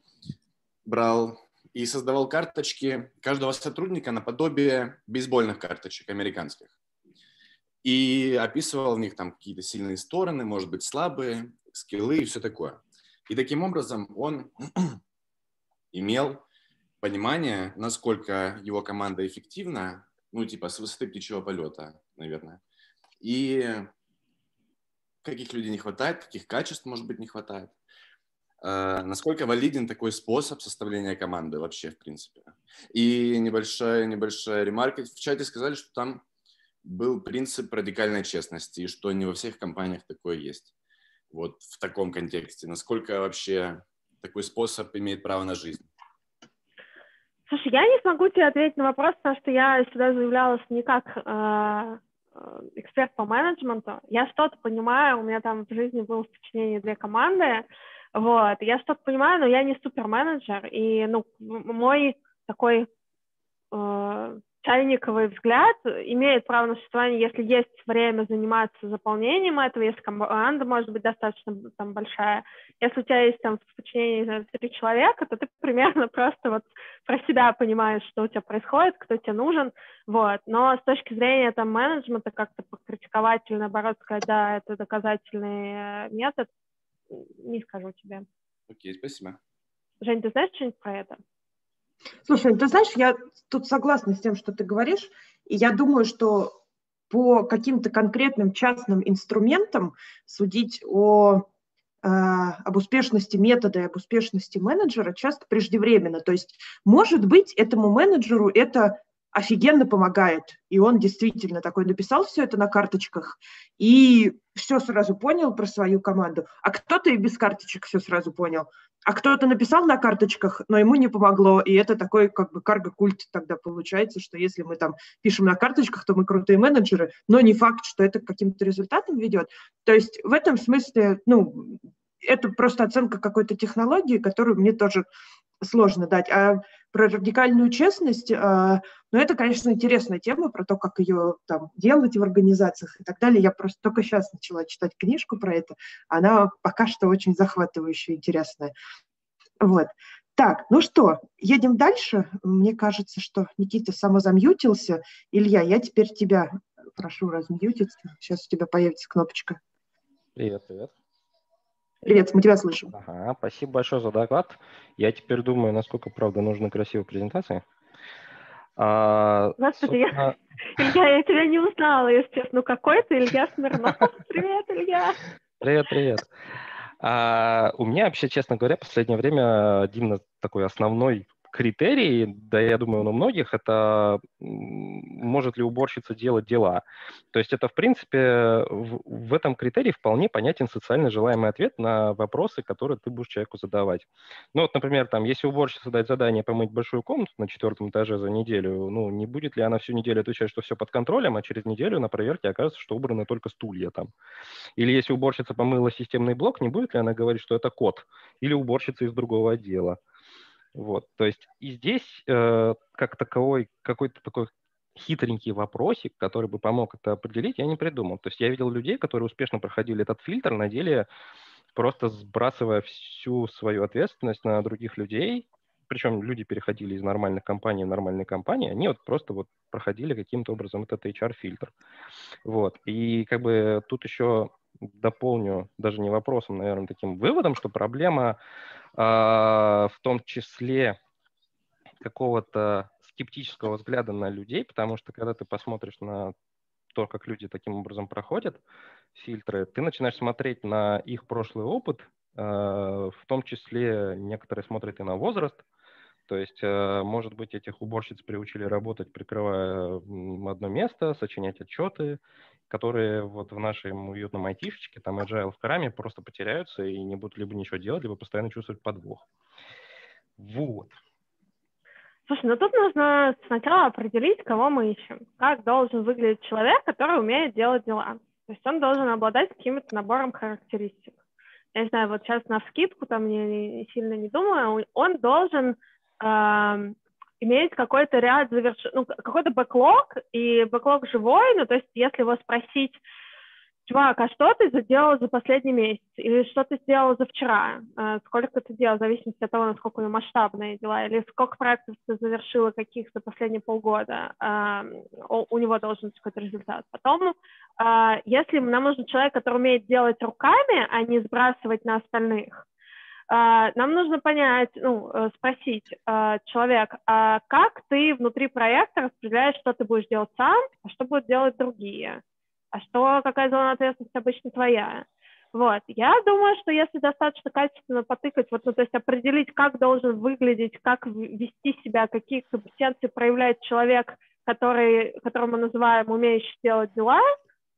брал и создавал карточки каждого сотрудника наподобие бейсбольных карточек американских и описывал в них там какие-то сильные стороны, может быть, слабые, скиллы и все такое. И таким образом он <clears throat> имел понимание, насколько его команда эффективна, ну, типа, с высоты птичьего полета, наверное, и каких людей не хватает, каких качеств, может быть, не хватает. Uh, насколько валиден такой способ составления команды вообще, в принципе. И небольшая, небольшая ремарка. В чате сказали, что там был принцип радикальной честности, и что не во всех компаниях такое есть. Вот в таком контексте. Насколько вообще такой способ имеет право на жизнь? Слушай, я не смогу тебе ответить на вопрос, потому что я сюда заявлялась не как э, э, эксперт по менеджменту. Я что-то понимаю, у меня там в жизни было в подчинении две команды, вот, я что-то понимаю, но я не суперменеджер, и, ну, мой такой э, чайниковый взгляд имеет право на существование, если есть время заниматься заполнением этого, если команда может быть достаточно там большая. Если у тебя есть там в подчинении знаю, три человека, то ты примерно <laughs> просто вот про себя понимаешь, что у тебя происходит, кто тебе нужен, вот. Но с точки зрения там менеджмента как-то покритиковать или наоборот сказать, да, это доказательный э, метод, не скажу тебе. Окей, спасибо. Жень, ты знаешь что-нибудь про это? Слушай, ты знаешь, я тут согласна с тем, что ты говоришь, и я думаю, что по каким-то конкретным частным инструментам судить о, э, об успешности метода и об успешности менеджера часто преждевременно. То есть, может быть, этому менеджеру это офигенно помогает, и он действительно такой написал все это на карточках, и все сразу понял про свою команду, а кто-то и без карточек все сразу понял а кто-то написал на карточках, но ему не помогло, и это такой как бы карго-культ тогда получается, что если мы там пишем на карточках, то мы крутые менеджеры, но не факт, что это к каким-то результатам ведет. То есть в этом смысле, ну, это просто оценка какой-то технологии, которую мне тоже сложно дать. А про радикальную честность, а, ну, это, конечно, интересная тема про то, как ее там делать в организациях и так далее. Я просто только сейчас начала читать книжку про это. Она пока что очень захватывающая, интересная. Вот. Так, ну что, едем дальше. Мне кажется, что Никита самозамьютился. Илья, я теперь тебя прошу размьютиться. Сейчас у тебя появится кнопочка. Привет, привет. Привет, мы тебя слышим. Ага, спасибо большое за доклад. Я теперь думаю, насколько, правда, нужны красивые презентации. А, Господи, собственно... я, <laughs> Илья, я тебя не узнала, если честно. Ну, какой ты Илья Смирнов? <laughs> Привет, Илья. Привет, привет. А, у меня вообще, честно говоря, в последнее время один такой основной критерий, да, я думаю, он у многих, это может ли уборщица делать дела. То есть это, в принципе, в, в этом критерии вполне понятен социально желаемый ответ на вопросы, которые ты будешь человеку задавать. Ну вот, например, там, если уборщица дать задание помыть большую комнату на четвертом этаже за неделю, ну, не будет ли она всю неделю отвечать, что все под контролем, а через неделю на проверке окажется, что убраны только стулья там. Или если уборщица помыла системный блок, не будет ли она говорить, что это код? Или уборщица из другого отдела? Вот, то есть и здесь э, как таковой какой-то такой хитренький вопросик, который бы помог это определить, я не придумал. То есть я видел людей, которые успешно проходили этот фильтр, на деле просто сбрасывая всю свою ответственность на других людей, причем люди переходили из нормальных компаний в нормальные компании, они вот просто вот проходили каким-то образом этот HR-фильтр. Вот. И как бы тут еще дополню, даже не вопросом, наверное, таким выводом, что проблема э, в том числе какого-то скептического взгляда на людей, потому что когда ты посмотришь на то, как люди таким образом проходят фильтры, ты начинаешь смотреть на их прошлый опыт, э, в том числе некоторые смотрят и на возраст, то есть, э, может быть, этих уборщиц приучили работать, прикрывая одно место, сочинять отчеты, которые вот в нашем уютном айтишечке, там agile в краме просто потеряются и не будут либо ничего делать, либо постоянно чувствовать подвох. Вот. Слушай, ну тут нужно сначала определить, кого мы ищем. Как должен выглядеть человек, который умеет делать дела. То есть он должен обладать каким-то набором характеристик. Я не знаю, вот сейчас на вскидку, там не, сильно не думаю, он должен э, иметь какой-то ряд заверш... ну, какой-то бэклог, и бэклог живой, ну, то есть если его спросить, чувак, а что ты сделал за последний месяц? Или что ты сделал за вчера? А, сколько ты делал, в зависимости от того, насколько у него масштабные дела? Или сколько проектов ты завершила каких за последние полгода? А, у него должен быть какой-то результат. Потом, а, если нам нужен человек, который умеет делать руками, а не сбрасывать на остальных, нам нужно понять, ну, э, спросить человек, а как ты внутри проекта распределяешь, что ты будешь делать сам, а что будут делать другие? а что, какая зона ответственности обычно твоя. Вот. Я думаю, что если достаточно качественно потыкать, вот, ну, то есть определить, как должен выглядеть, как вести себя, какие компетенции проявляет человек, который, которого мы называем умеющий делать дела,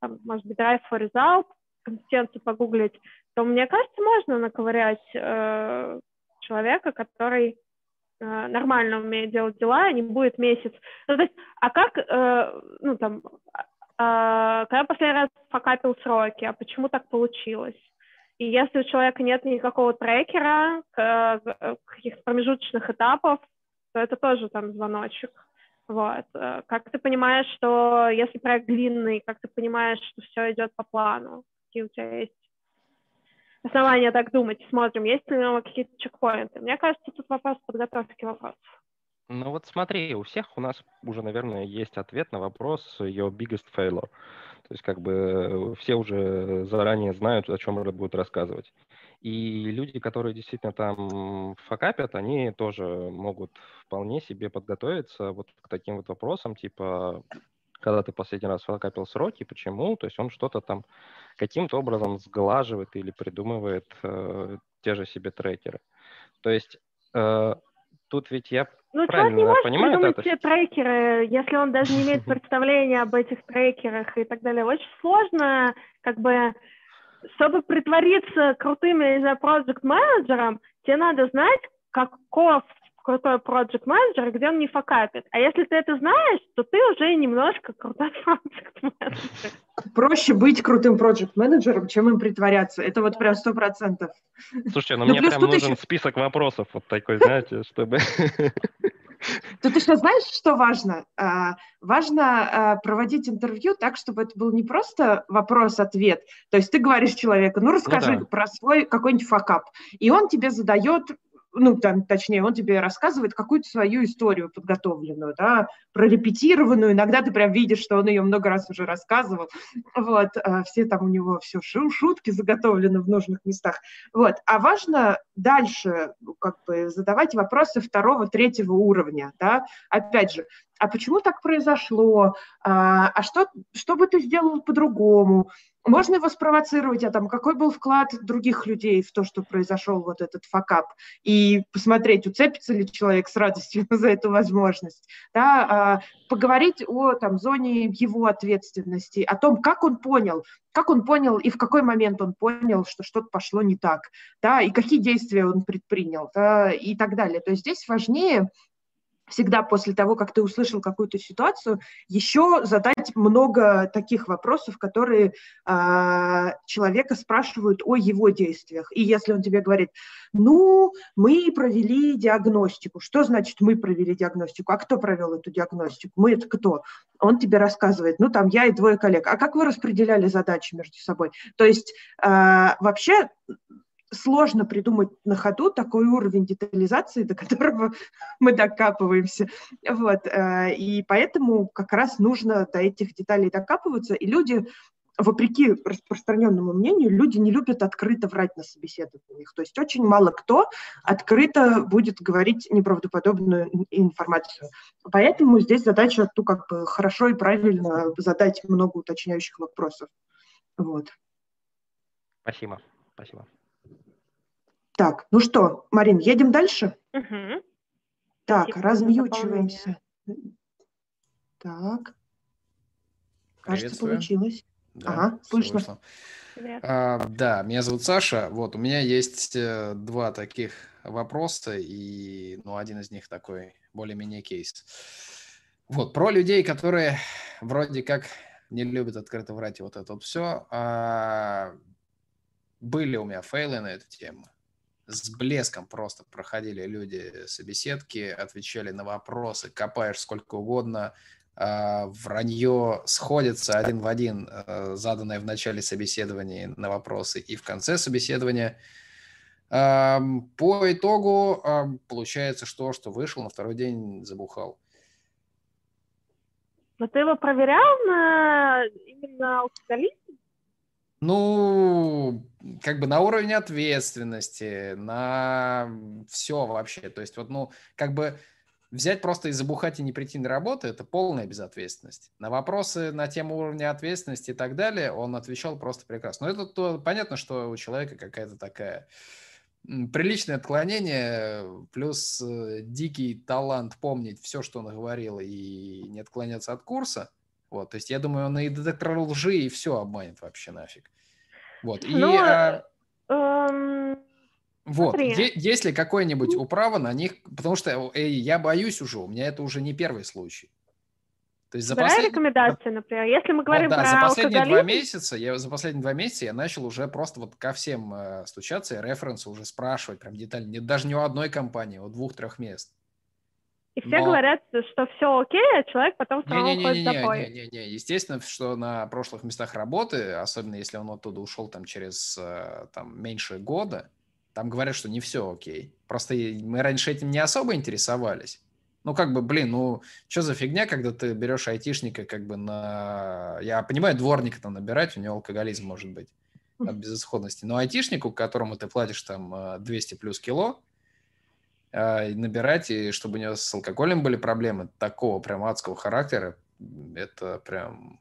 там, может быть, drive for result, компетенции погуглить, то, мне кажется, можно наковырять э, человека, который э, нормально умеет делать дела, не будет месяц. Ну, то есть, а как, э, ну, там, а, когда последний раз факапил сроки, а почему так получилось? И если у человека нет никакого трекера, каких-то промежуточных этапов, то это тоже там звоночек. Вот. Э, как ты понимаешь, что если проект длинный, как ты понимаешь, что все идет по плану? Какие у тебя есть основания так думать? Смотрим, есть ли у него какие-то чекпоинты. Мне кажется, тут вопрос подготовки вопросов. Ну вот смотри, у всех у нас уже, наверное, есть ответ на вопрос your biggest failure. То есть как бы все уже заранее знают, о чем это будет рассказывать. И люди, которые действительно там факапят, они тоже могут вполне себе подготовиться вот к таким вот вопросам, типа, когда ты последний раз факапил сроки, почему, то есть он что-то там каким-то образом сглаживает или придумывает э, те же себе трекеры. То есть э, тут ведь я ну, человек не может понимаю, придумать это? все трекеры, если он даже не имеет <laughs> представления об этих трекерах и так далее. Очень сложно, как бы, чтобы притвориться крутым, я не знаю, проект-менеджером, тебе надо знать, каков крутой проект менеджер, где он не факапит. А если ты это знаешь, то ты уже немножко крутой <laughs> проект менеджер. Проще быть крутым проект менеджером, чем им притворяться. Это вот прям сто процентов. Слушайте, ну, ну мне прям нужен еще... список вопросов вот такой, знаете, <laughs> чтобы... <laughs> Тут еще знаешь, что важно? А, важно а, проводить интервью так, чтобы это был не просто вопрос-ответ. То есть ты говоришь человеку, ну расскажи ну, да. про свой какой-нибудь факап. И он тебе задает ну, там, точнее, он тебе рассказывает какую-то свою историю подготовленную, да, прорепетированную, иногда ты прям видишь, что он ее много раз уже рассказывал, вот, а все там у него все шутки заготовлены в нужных местах, вот, а важно дальше, ну, как бы, задавать вопросы второго, третьего уровня, да, опять же, а почему так произошло, а, а что, что бы ты сделал по-другому, можно его спровоцировать, а там какой был вклад других людей в то, что произошел вот этот факап, и посмотреть, уцепится ли человек с радостью <laughs> за эту возможность, да, а, поговорить о там, зоне его ответственности, о том, как он понял, как он понял и в какой момент он понял, что что-то пошло не так, да, и какие действия он предпринял, да, и так далее. То есть здесь важнее всегда после того, как ты услышал какую-то ситуацию, еще задать много таких вопросов, которые э, человека спрашивают о его действиях. И если он тебе говорит, ну, мы провели диагностику, что значит мы провели диагностику? А кто провел эту диагностику? Мы это кто? Он тебе рассказывает, ну, там я и двое коллег. А как вы распределяли задачи между собой? То есть э, вообще сложно придумать на ходу такой уровень детализации, до которого <laughs> мы докапываемся. Вот. Э, и поэтому как раз нужно до этих деталей докапываться, и люди вопреки распространенному мнению, люди не любят открыто врать на собеседованиях. То есть очень мало кто открыто будет говорить неправдоподобную информацию. Поэтому здесь задача ну, как бы хорошо и правильно задать много уточняющих вопросов. Вот. Спасибо. Спасибо. Так, ну что, Марин, едем дальше? Угу. Так, Спасибо размьючиваемся. Так. Кажется, получилось. Да, ага, слышно. А, да, меня зовут Саша. Вот, у меня есть э, два таких вопроса, и ну, один из них такой более-менее кейс. Вот, про людей, которые вроде как не любят открыто врать и вот это вот все. А, были у меня фейлы на эту тему. С блеском просто проходили люди собеседки, отвечали на вопросы, копаешь сколько угодно, а, вранье сходится один в один, а, заданное в начале собеседования на вопросы и в конце собеседования. По итогу получается что, что вышел, на второй день забухал. Но ты его проверял на именно алкоголизм? Ну, как бы на уровне ответственности, на все вообще. То есть вот, ну, как бы Взять просто и забухать и не прийти на работу – это полная безответственность. На вопросы на тему уровня ответственности и так далее он отвечал просто прекрасно. Но это то, понятно, что у человека какая-то такая приличное отклонение, плюс э, дикий талант помнить все, что он говорил, и не отклоняться от курса. Вот, то есть я думаю, он и детектор лжи, и все обманет вообще нафиг. Вот, и... Ну, а... эм... Вот, Смотри. есть ли какое-нибудь управа на них, потому что эй, я боюсь уже, у меня это уже не первый случай. То есть за послед... рекомендации, например, если мы говорим вот, да, про за последние алкоголизм... два месяца, я за последние два месяца я начал уже просто вот ко всем э, стучаться и референсы уже спрашивать прям детально, даже не у одной компании, у двух-трех мест. И все Но... говорят, что все окей, а человек потом все равно уходит запой. Не-не-не, естественно, что на прошлых местах работы, особенно если он оттуда ушел там через э, там меньше года, там говорят, что не все окей. Просто мы раньше этим не особо интересовались. Ну, как бы, блин, ну, что за фигня, когда ты берешь айтишника как бы на... Я понимаю, дворника там набирать, у него алкоголизм может быть от безысходности. Но айтишнику, которому ты платишь там 200 э, плюс кило, набирать, и чтобы у него с алкоголем были проблемы такого прям адского характера, это прям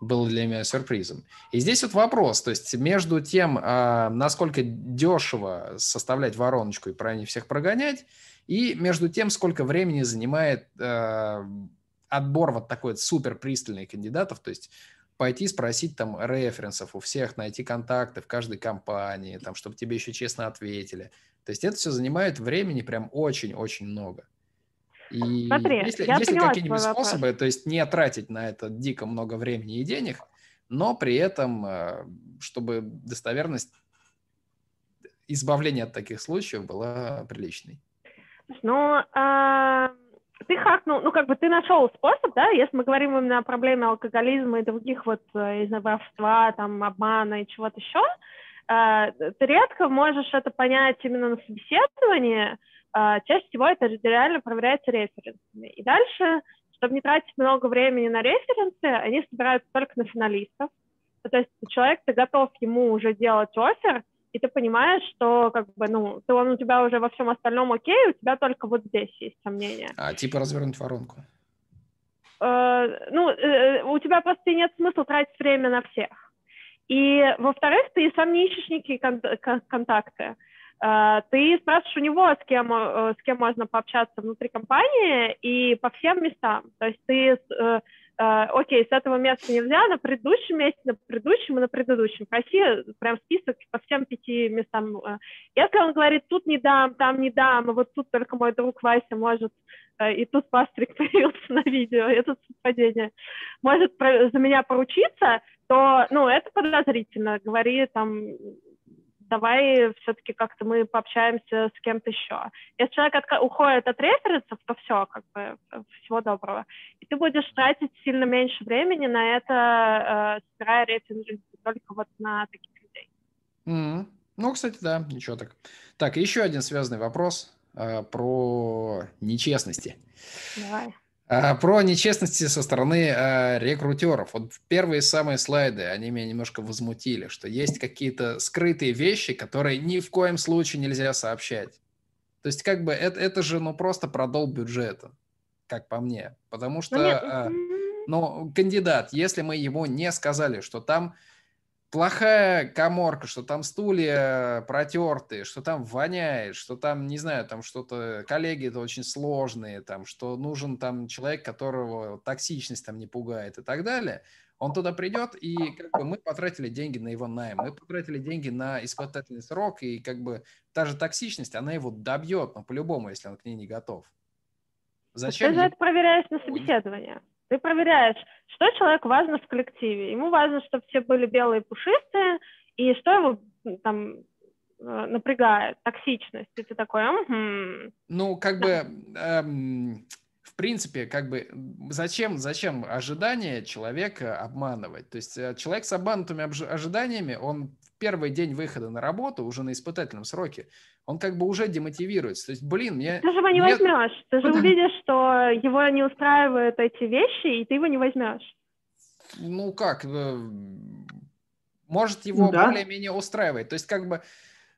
было для меня сюрпризом. И здесь вот вопрос, то есть между тем, а, насколько дешево составлять вороночку и них всех прогонять, и между тем, сколько времени занимает а, отбор вот такой вот супер пристальных кандидатов, то есть пойти спросить там референсов у всех, найти контакты в каждой компании, там, чтобы тебе еще честно ответили. То есть это все занимает времени прям очень-очень много. И Смотри, если, я если какие-нибудь способы, вопрос. то есть не тратить на это дико много времени и денег, но при этом, э, чтобы достоверность избавления от таких случаев была приличной. Ну, э, ты хакнул, ну, как бы ты нашел способ, да, если мы говорим именно о проблеме алкоголизма и других вот, э, из воровства, там, обмана и чего-то еще, э, ты редко можешь это понять именно на собеседовании, а, чаще всего это реально проверяется референсами. И дальше, чтобы не тратить много времени на референсы, они собираются только на финалистов. То есть человек, ты готов ему уже делать офер, и ты понимаешь, что как бы, ну, ты, он у тебя уже во всем остальном окей, у тебя только вот здесь есть сомнения. А типа развернуть воронку? Э, ну, э, у тебя просто нет смысла тратить время на всех. И, во-вторых, ты сам не ищешь никакие кон- контакты. Э, ты спрашиваешь у него, с кем, э, с кем можно пообщаться внутри компании и по всем местам. То есть ты, э, окей, с этого места нельзя, на предыдущем месте, на предыдущем и на предыдущем. Проси прям список по всем пяти местам. Если он говорит, тут не дам, там не дам, а вот тут только мой друг Вася может, и тут Пастрик <laughs> появился на видео, это совпадение, может за меня поручиться, то, ну, это подозрительно. Говори там, давай все-таки как-то мы пообщаемся с кем-то еще. Если человек от, уходит от референсов, то все, как бы, всего доброго. И ты будешь тратить сильно меньше времени на это, э, собирая референсы только вот на таких людей. Mm-hmm. Ну, кстати, да, ничего так. Так, еще один связанный вопрос э, про нечестности. Давай. А, про нечестности со стороны а, рекрутеров. Вот первые самые слайды, они меня немножко возмутили, что есть какие-то скрытые вещи, которые ни в коем случае нельзя сообщать. То есть как бы это, это же ну просто продол бюджета, как по мне. Потому что, а, ну, кандидат, если мы ему не сказали, что там плохая коморка, что там стулья протертые, что там воняет, что там, не знаю, там что-то, коллеги это очень сложные, там, что нужен там человек, которого токсичность там не пугает и так далее, он туда придет, и как бы мы потратили деньги на его найм, мы потратили деньги на испытательный срок, и как бы та же токсичность, она его добьет, но ну, по-любому, если он к ней не готов. Зачем? Ты же это проверяешь на собеседование. Ты проверяешь, что человеку важно в коллективе. Ему важно, чтобы все были белые, пушистые, и что его там э, напрягает, токсичность. И ты такой, угу. Ну, как бы, эм, в принципе, как бы, зачем, зачем ожидания человека обманывать? То есть э, человек с обманутыми ожиданиями, он в первый день выхода на работу, уже на испытательном сроке, он как бы уже демотивируется. То есть, блин, мне... Ты же его не мне... возьмешь. Ты же увидишь, что его не устраивают эти вещи, и ты его не возьмешь. Ну как? Э, может, его ну, да. более-менее устраивает. То есть, как бы...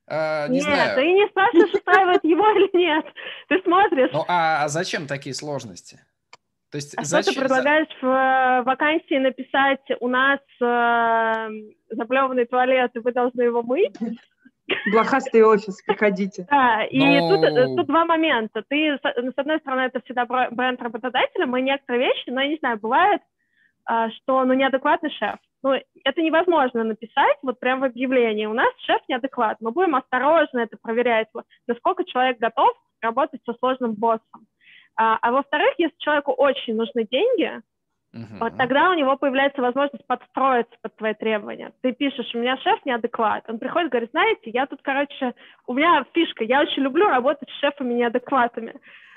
Э, не нет, знаю. ты не спрашиваешь, устраивает его или нет. Ты смотришь. Ну а, а зачем такие сложности? То есть а зачем... что ты предлагаешь в э, вакансии написать у нас э, заплеванный туалет, и вы должны его мыть? Блохастый офис, приходите. Да, и Но... тут, э, тут два момента. Ты, с одной стороны, это всегда бренд работодателя, мы некоторые вещи, но я не знаю, бывает, а, что ну, неадекватный шеф. Ну, это невозможно написать вот прямо в объявлении. У нас шеф неадекват. Мы будем осторожно это проверять, насколько человек готов работать со сложным боссом. А, а во-вторых, если человеку очень нужны деньги, Uh-huh. Вот тогда у него появляется возможность подстроиться под твои требования. Ты пишешь, у меня шеф неадекват. Он приходит говорит, знаете, я тут, короче, у меня фишка, я очень люблю работать с шефами неадекватами.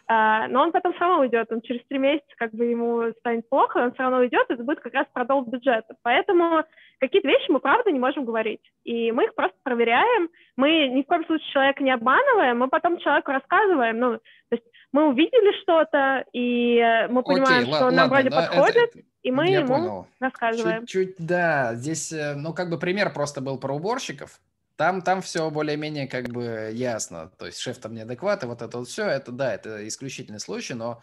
Uh, но он потом равно уйдет, он через три месяца как бы ему станет плохо, он все равно уйдет, это будет как раз продол бюджета. Поэтому какие-то вещи мы правда не можем говорить. И мы их просто проверяем, мы ни в коем случае человека не обманываем, мы потом человеку рассказываем, ну, то есть мы увидели что-то, и мы понимаем, Окей, что ладно, нам вроде подходит, это, и мы ему понял. рассказываем. Чуть-чуть, да, здесь, э, ну, как бы пример просто был про уборщиков. Там, там все более-менее как бы ясно. То есть шеф там неадекват, и вот это вот все, это да, это исключительный случай, но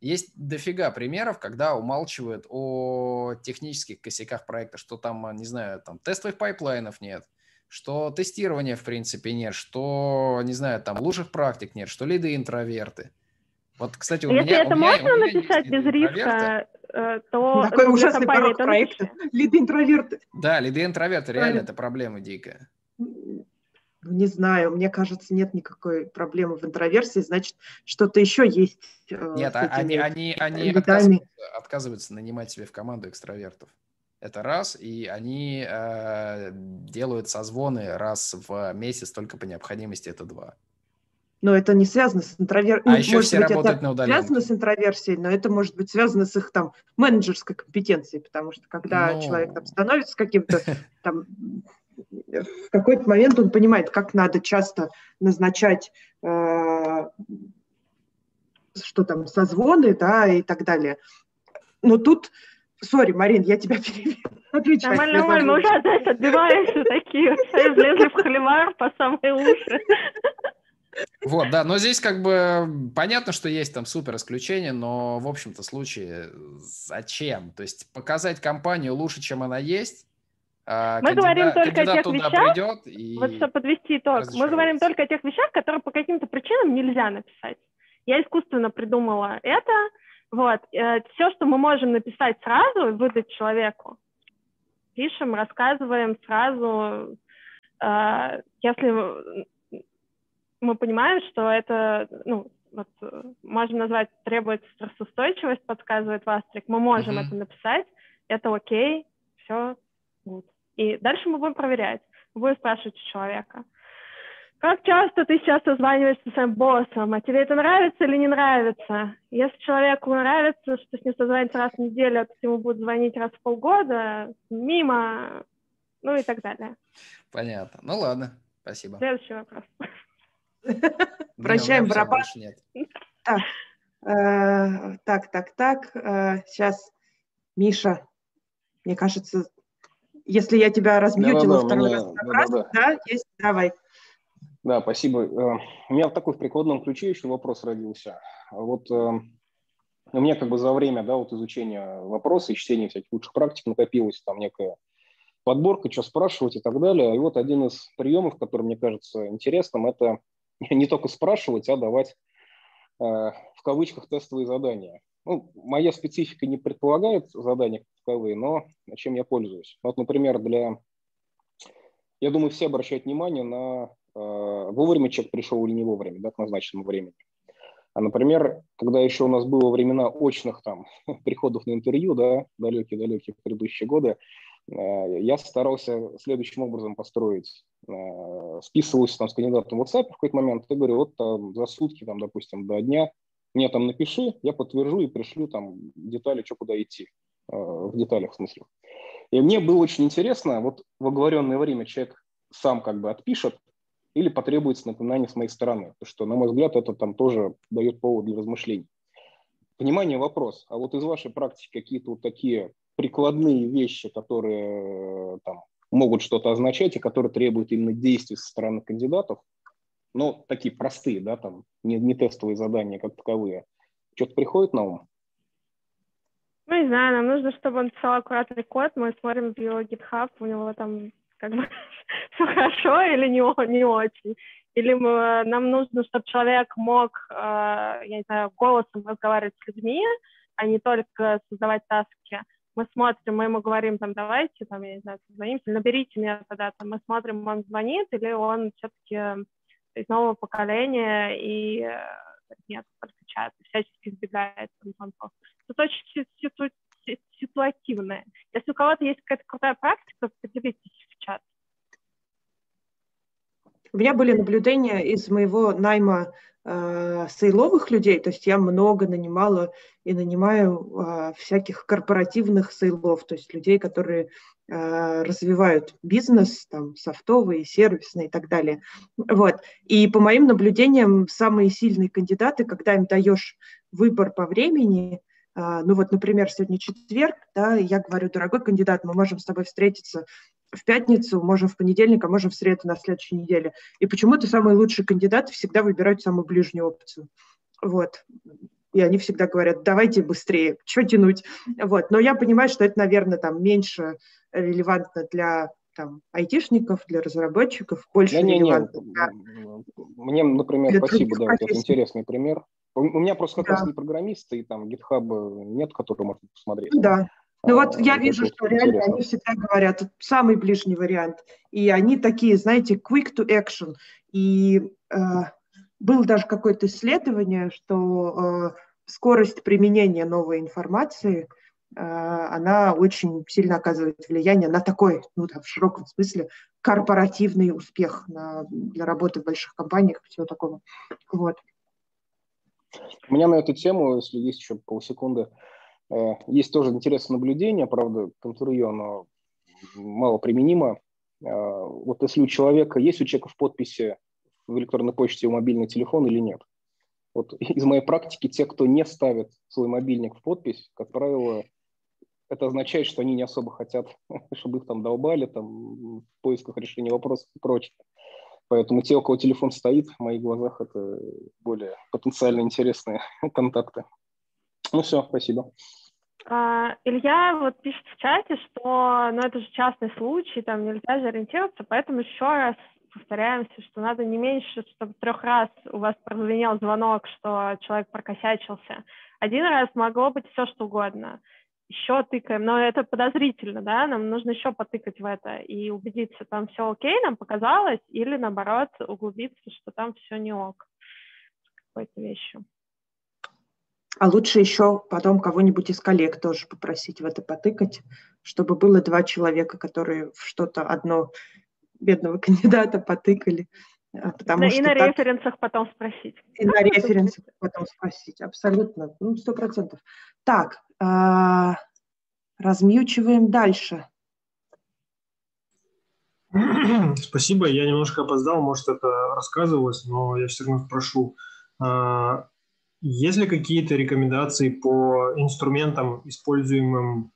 есть дофига примеров, когда умалчивают о технических косяках проекта, что там, не знаю, там тестовых пайплайнов нет, что тестирования в принципе нет, что, не знаю, там лучших практик нет, что лиды интроверты. Вот, кстати, у Если меня, это у меня, можно у меня написать без риска, э, то Такой ужасный порог проекта. Лиды интроверты. Да, лиды интроверты, реально это проблема дикая. Ну, не знаю, мне кажется, нет никакой проблемы в интроверсии, значит, что-то еще есть. Э, нет, а они, они, они отказываются, отказываются нанимать себе в команду экстравертов. Это раз, и они э, делают созвоны раз в месяц только по необходимости, это два но это не связано с интроверсией. А ну, еще все быть, работают на удаленке. связано с интроверсией, но это может быть связано с их там менеджерской компетенцией, потому что когда ну... человек там становится каким-то <laughs> там в какой-то момент он понимает, как надо часто назначать э, что там, созвоны, да, и так далее. Но тут, сори, Марин, я тебя <laughs> перебью. Отвечай. Нормально, нормально, уже опять отбиваемся такие, влезли в холивар по самые уши. Вот, да, но здесь как бы понятно, что есть там супер исключения, но в общем-то случае зачем? То есть показать компанию лучше, чем она есть, а, мы говорим только о тех вещах, и... вот чтобы подвести итог, мы говорим только о тех вещах, которые по каким-то причинам нельзя написать. Я искусственно придумала это, вот, э, все, что мы можем написать сразу и выдать человеку, пишем, рассказываем сразу, э, если мы понимаем, что это, ну, вот, можем назвать, требует стрессоустойчивость, подсказывает Вастрик, мы можем mm-hmm. это написать, это окей, все, good. И дальше мы будем проверять, мы будем спрашивать у человека, как часто ты сейчас созваниваешься с своим боссом, а тебе это нравится или не нравится? Если человеку нравится, что с ним созваниваться раз в неделю, а то ему будут звонить раз в полгода, мимо, ну и так далее. Понятно. Ну ладно. Спасибо. Следующий вопрос. Всё, барабан. Так, э, так, так, так. Сейчас, Миша, мне кажется, если я тебя размьютила Да-да-да, у второй меня- раз, как раз, да-да-да. да, есть, давай. Да, спасибо. Э, У меня такой в прикладном ключе еще вопрос родился. Вот э, у меня как бы за время да, вот изучения вопроса и чтения всяких лучших практик накопилась там некая подборка, что спрашивать и так далее. И вот один из приемов, который мне кажется интересным, это <laughs> не только спрашивать, а давать э, в кавычках тестовые задания. Ну, моя специфика не предполагает задания таковые, но чем я пользуюсь. Вот, например, для... Я думаю, все обращают внимание на э, вовремя человек пришел или не вовремя, да, к назначенному времени. А, например, когда еще у нас было времена очных там <laughs> приходов на интервью, да, далекие-далекие предыдущие годы, э, я старался следующим образом построить. Э, списывался там с кандидатом в WhatsApp в какой-то момент и говорю, вот там за сутки, там, допустим, до дня мне там напиши, я подтвержу и пришлю там детали, что куда идти, э, в деталях в смысле. И мне было очень интересно, вот в оговоренное время человек сам как бы отпишет, или потребуется напоминание с моей стороны. Что, на мой взгляд, это там тоже дает повод для размышлений. Внимание, вопрос. А вот из вашей практики какие-то вот такие прикладные вещи, которые э, там могут что-то означать и которые требуют именно действий со стороны кандидатов, ну, такие простые, да, там, не, не тестовые задания как таковые, что-то приходит на ум? Ну, не знаю, нам нужно, чтобы он писал аккуратный код, мы смотрим в его GitHub, у него там как бы <laughs> все хорошо или не, не очень. Или мы, нам нужно, чтобы человек мог, э, я не знаю, голосом разговаривать с людьми, а не только создавать таски. Мы смотрим, мы ему говорим, там, давайте, там, я не знаю, созвонимся, наберите меня тогда, там, мы смотрим, он звонит, или он все-таки из нового поколения и э, нет, чат, всячески избегает звонков. Тут очень си- ситу- си- ситуативное. Если у кого-то есть какая-то крутая практика, поделитесь в чат. У меня были наблюдения из моего найма э, сейловых людей, то есть я много нанимала и нанимаю э, всяких корпоративных сейлов, то есть людей, которые э, развивают бизнес, там, софтовый, сервисный и так далее. Вот. И по моим наблюдениям, самые сильные кандидаты, когда им даешь выбор по времени, а, ну вот, например, сегодня четверг, да, я говорю, дорогой кандидат, мы можем с тобой встретиться в пятницу, можем в понедельник, а можем в среду на следующей неделе. И почему-то самые лучшие кандидаты всегда выбирают самую ближнюю опцию. Вот. И они всегда говорят, давайте быстрее, что тянуть. Вот. Но я понимаю, что это, наверное, там меньше релевантно для там, айтишников, для разработчиков, больше Да, не, не, релевантно для мне, например, для спасибо, да, это интересный пример. У меня просто как Да. раз не программисты, и там GitHub нет, который можно посмотреть. Да. Ну вот А, я вижу, что реально интересно. они всегда говорят, самый ближний вариант. И они такие, знаете, quick to action. И э, было даже какое-то исследование, что э, скорость применения новой информации, э, она очень сильно оказывает влияние на такой, ну там, в широком смысле, корпоративный успех на, для работы в больших компаниях, всего такого. Вот. У меня на эту тему, если есть еще полсекунды, э, есть тоже интересное наблюдение, правда, к интервью оно мало применимо. Э, Вот если у человека, есть у человека в подписи в электронной почте его мобильный телефон или нет? Вот <laughs> из моей практики те, кто не ставит свой мобильник в подпись, как правило, это означает, что они не особо хотят, <laughs> чтобы их там долбали там, в поисках решения вопросов и прочее. Поэтому те, у кого телефон стоит, в моих глазах это более потенциально интересные <laughs> контакты. Ну все, спасибо. А, Илья вот пишет в чате, что ну, это же частный случай, там нельзя же ориентироваться, поэтому еще раз повторяемся, что надо не меньше, чтобы трех раз у вас прозвенел звонок, что человек прокосячился. Один раз могло быть все, что угодно. Еще тыкаем, но это подозрительно, да, нам нужно еще потыкать в это и убедиться, там все окей, нам показалось, или наоборот углубиться, что там все не ок с какой-то вещью. А лучше еще потом кого-нибудь из коллег тоже попросить в это потыкать, чтобы было два человека, которые в что-то одно бедного <laughs> кандидата потыкали. а, Потому Да, что и на так- референсах потом спросить. и на референсах потом спросить. Абсолютно, ну, сто процентов. Так, а, размьючиваем дальше. <clears throat> Спасибо, я немножко опоздал, может, это рассказывалось, но я все равно спрошу. А, есть ли какие-то рекомендации по инструментам, используемым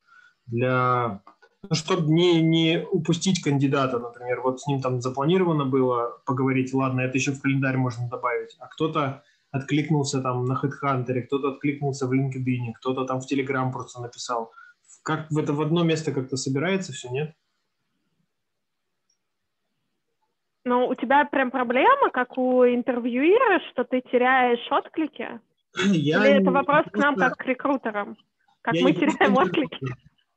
для ну, чтобы не, не упустить кандидата, например, вот с ним там запланировано было поговорить, ладно, это еще в календарь можно добавить, а кто-то откликнулся там на HeadHunter, кто-то откликнулся в LinkedIn, кто-то там в Telegram просто написал. Как в это в одно место как-то собирается все, нет? Ну, у тебя прям проблема, как у интервьюера, что ты теряешь отклики? Я Или это вопрос к нам как к рекрутерам? Как мы теряем отклики?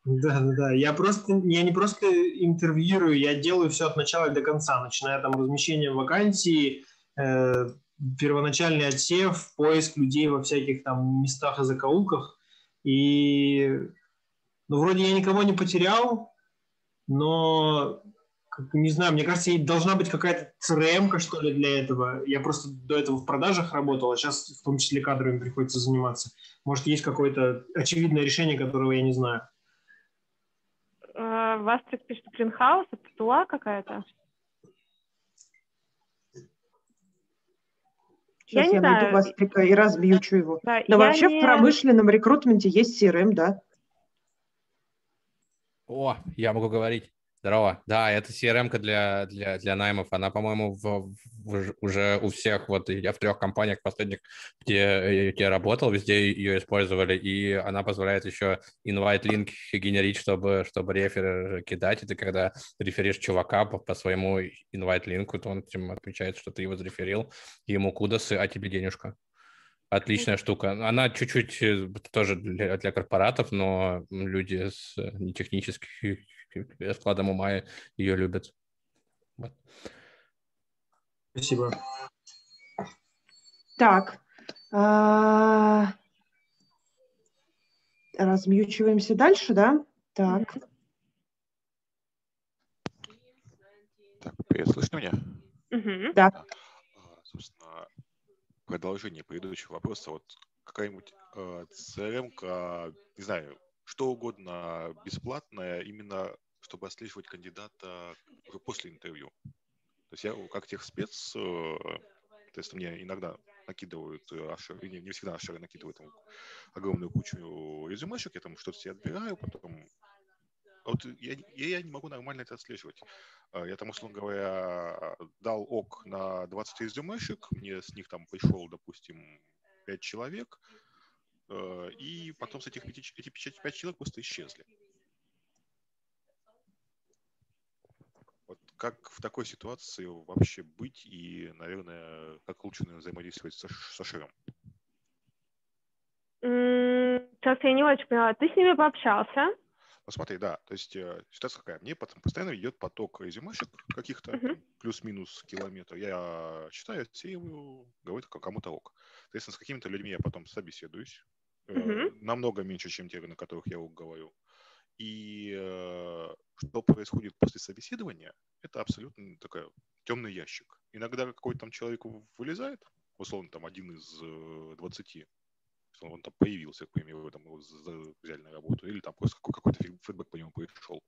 Да, да, да. Я просто, я не просто интервьюирую, я делаю все от начала до конца, начиная там размещением вакансий, э, первоначальный отсев, поиск людей во всяких там местах и закоулках. И, ну, вроде я никого не потерял, но, не знаю, мне кажется, должна быть какая-то crm что ли, для этого. Я просто до этого в продажах работал, а сейчас в том числе кадрами приходится заниматься. Может, есть какое-то очевидное решение, которого я не знаю. Uh, Вастрик пишет Greenhouse, это тула какая-то? Сейчас я, я найду знаю. Вастрика и размьючу его. Да, Но вообще не... в промышленном рекрутменте есть CRM, да. О, я могу говорить. Здорово. Да, это CRM для, для, для наймов. Она, по-моему, в, в, уже у всех, вот я в трех компаниях последних, где, где работал, везде ее использовали, и она позволяет еще invite линк генерить, чтобы, чтобы рефер кидать. И ты когда реферишь чувака по, по своему invite линку, то он этим отмечает, что ты его зареферил, ему кудосы, а тебе денежка. Отличная штука. Она чуть-чуть э, тоже для, для корпоратов, но люди с нетехнических складом ума ее любят. Вот. Спасибо. Так. А... Размьючиваемся дальше, да? Так. Так, привет, слышно меня? Угу. Да. А, собственно, продолжение предыдущего вопроса. Вот какая-нибудь э, CRM, не знаю, что угодно бесплатное, именно чтобы отслеживать кандидата уже после интервью. То есть я как техспец, э, то есть мне иногда накидывают э, ашеры, не, не всегда ашеры накидывают там, огромную кучу резюмешек, я там что-то себе отбираю, потом вот я, я не могу нормально это отслеживать. А, я там, условно говоря, дал ок на 20 резюмешек, мне с них там пришел, допустим, 5 человек, э, и потом с этих 5, эти 5 человек просто исчезли. Вот как в такой ситуации вообще быть и, наверное, как лучше наверное, взаимодействовать со, со Шером? Сейчас я не очень поняла. Ты с ними пообщался? Ну, смотри, да, то есть э, ситуация какая? Мне потом постоянно идет поток резюмешек каких-то, uh-huh. плюс-минус километр. Я читаю, отсеиваю, говорю кому-то ок. Соответственно, с какими-то людьми я потом собеседуюсь. Э, намного меньше, чем те, на которых я говорю. И э, что происходит после собеседования, это абсолютно такой темный ящик. Иногда какой-то там человек вылезает, условно там один из э, 20, что он там появился, к примеру, там его взяли на работу, или там просто какой-то фидбэк по нему пришел.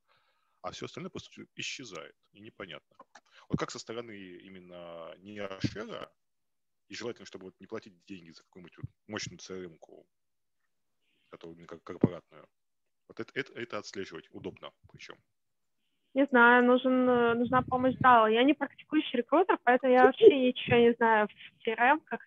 А все остальное просто исчезает, и непонятно. Вот как со стороны именно не Ашера, и желательно, чтобы вот не платить деньги за какую-нибудь вот мощную CRM-ку, которую именно как корпоратную, вот это, это, это отслеживать удобно причем. Не знаю, нужен, э, нужна помощь Да, Я не практикующий рекрутер, поэтому я вообще ничего не знаю в CRM, как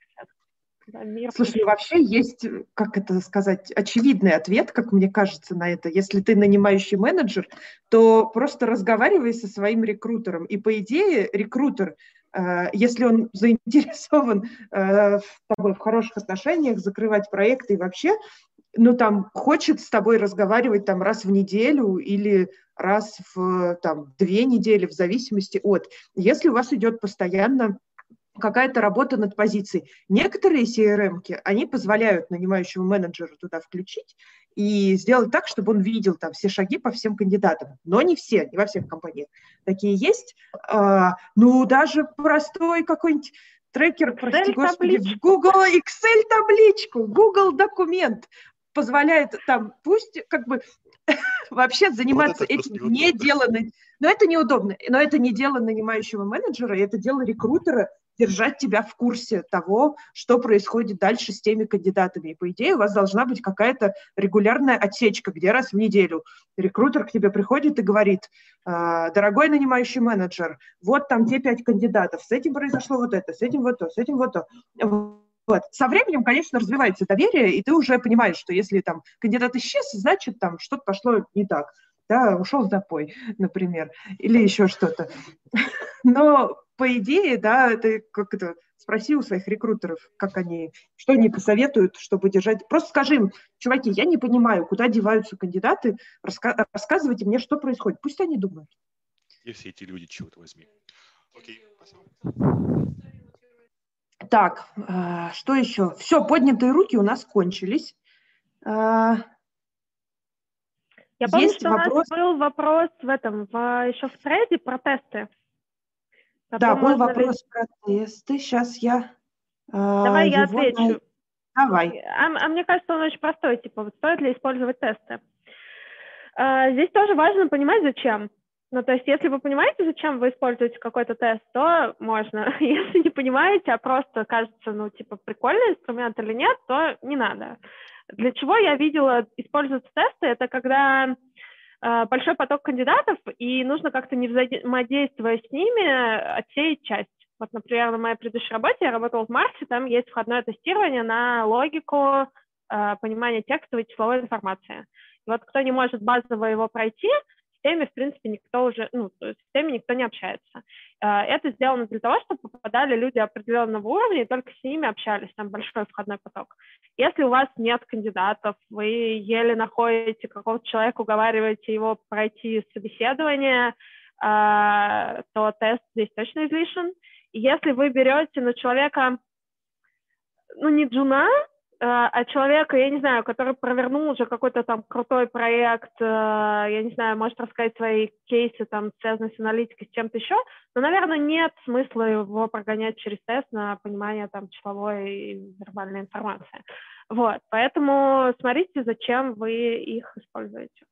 да, мир. Слушай, вообще есть, как это сказать, очевидный ответ, как мне кажется, на это. Если ты нанимающий менеджер, то просто разговаривай со своим рекрутером. И по идее рекрутер, э, если он заинтересован э, в тобой в хороших отношениях, закрывать проекты и вообще, ну, там, хочет с тобой разговаривать там раз в неделю или раз в там, две недели, в зависимости от. Если у вас идет постоянно какая-то работа над позицией. Некоторые CRM, они позволяют нанимающему менеджеру туда включить и сделать так, чтобы он видел там все шаги по всем кандидатам. Но не все, не во всех компаниях такие есть. А, ну, даже простой какой-нибудь трекер, прости господи, в Google Excel табличку, Google документ позволяет там, пусть как бы <laughs> вообще заниматься вот этим не деланной, Но это неудобно. Но это не дело нанимающего менеджера, это дело рекрутера держать тебя в курсе того, что происходит дальше с теми кандидатами. И, по идее, у вас должна быть какая-то регулярная отсечка, где раз в неделю рекрутер к тебе приходит и говорит, «А, дорогой нанимающий менеджер, вот там те пять кандидатов, с этим произошло вот это, с этим вот то, с этим вот то. Вот. Со временем, конечно, развивается доверие, и ты уже понимаешь, что если там кандидат исчез, значит, там что-то пошло не так. Да, ушел запой, например, или еще что-то. Но по идее, да, ты как это спроси у своих рекрутеров, как они, что они посоветуют, чтобы держать. Просто скажи им, чуваки, я не понимаю, куда деваются кандидаты, раска... рассказывайте мне, что происходит. Пусть они думают. И все эти люди чего-то возьми. Окей, спасибо. Так, э, что еще? Все, поднятые руки у нас кончились. Э, Я помню, что вопрос... у нас был вопрос в этом, в, еще в трейде про тесты. Да, был вопрос ли... про тесты. Сейчас я э, Давай я отвечу. На... Давай. А, а мне кажется, он очень простой. Типа, вот стоит ли использовать тесты? А, здесь тоже важно понимать, зачем. Ну, то есть, если вы понимаете, зачем вы используете какой-то тест, то можно. <laughs> Если не понимаете, а просто кажется, ну, типа, прикольный инструмент или нет, то не надо. Для чего я видела использовать тесты? Это когда э, большой поток кандидатов, и нужно как-то не взаимодействуя с ними, отсеять часть. Вот, например, на моей предыдущей работе я работала в Марсе, там есть входное тестирование на логику, э, понимание текстовой и числовой информации. И вот кто не может базово его пройти, теме, в принципе, никто уже, ну, то есть в теме никто не общается. А, это сделано для того, чтобы попадали люди определенного уровня и только с ними общались, там большой входной поток. Если у вас нет кандидатов, вы еле находите какого-то человека, уговариваете его пройти собеседование, а, то тест здесь точно излишен. Если вы берете на человека, ну, не джуна, Э, от человека, я не знаю, который провернул уже какой-то там крутой проект, э, я не знаю, может рассказать свои кейсы, там, связанные с аналитикой, с чем-то еще, но, наверное, нет смысла его прогонять через тест на понимание там числовой и вербальной информации. Вот, поэтому смотрите, зачем вы их используете.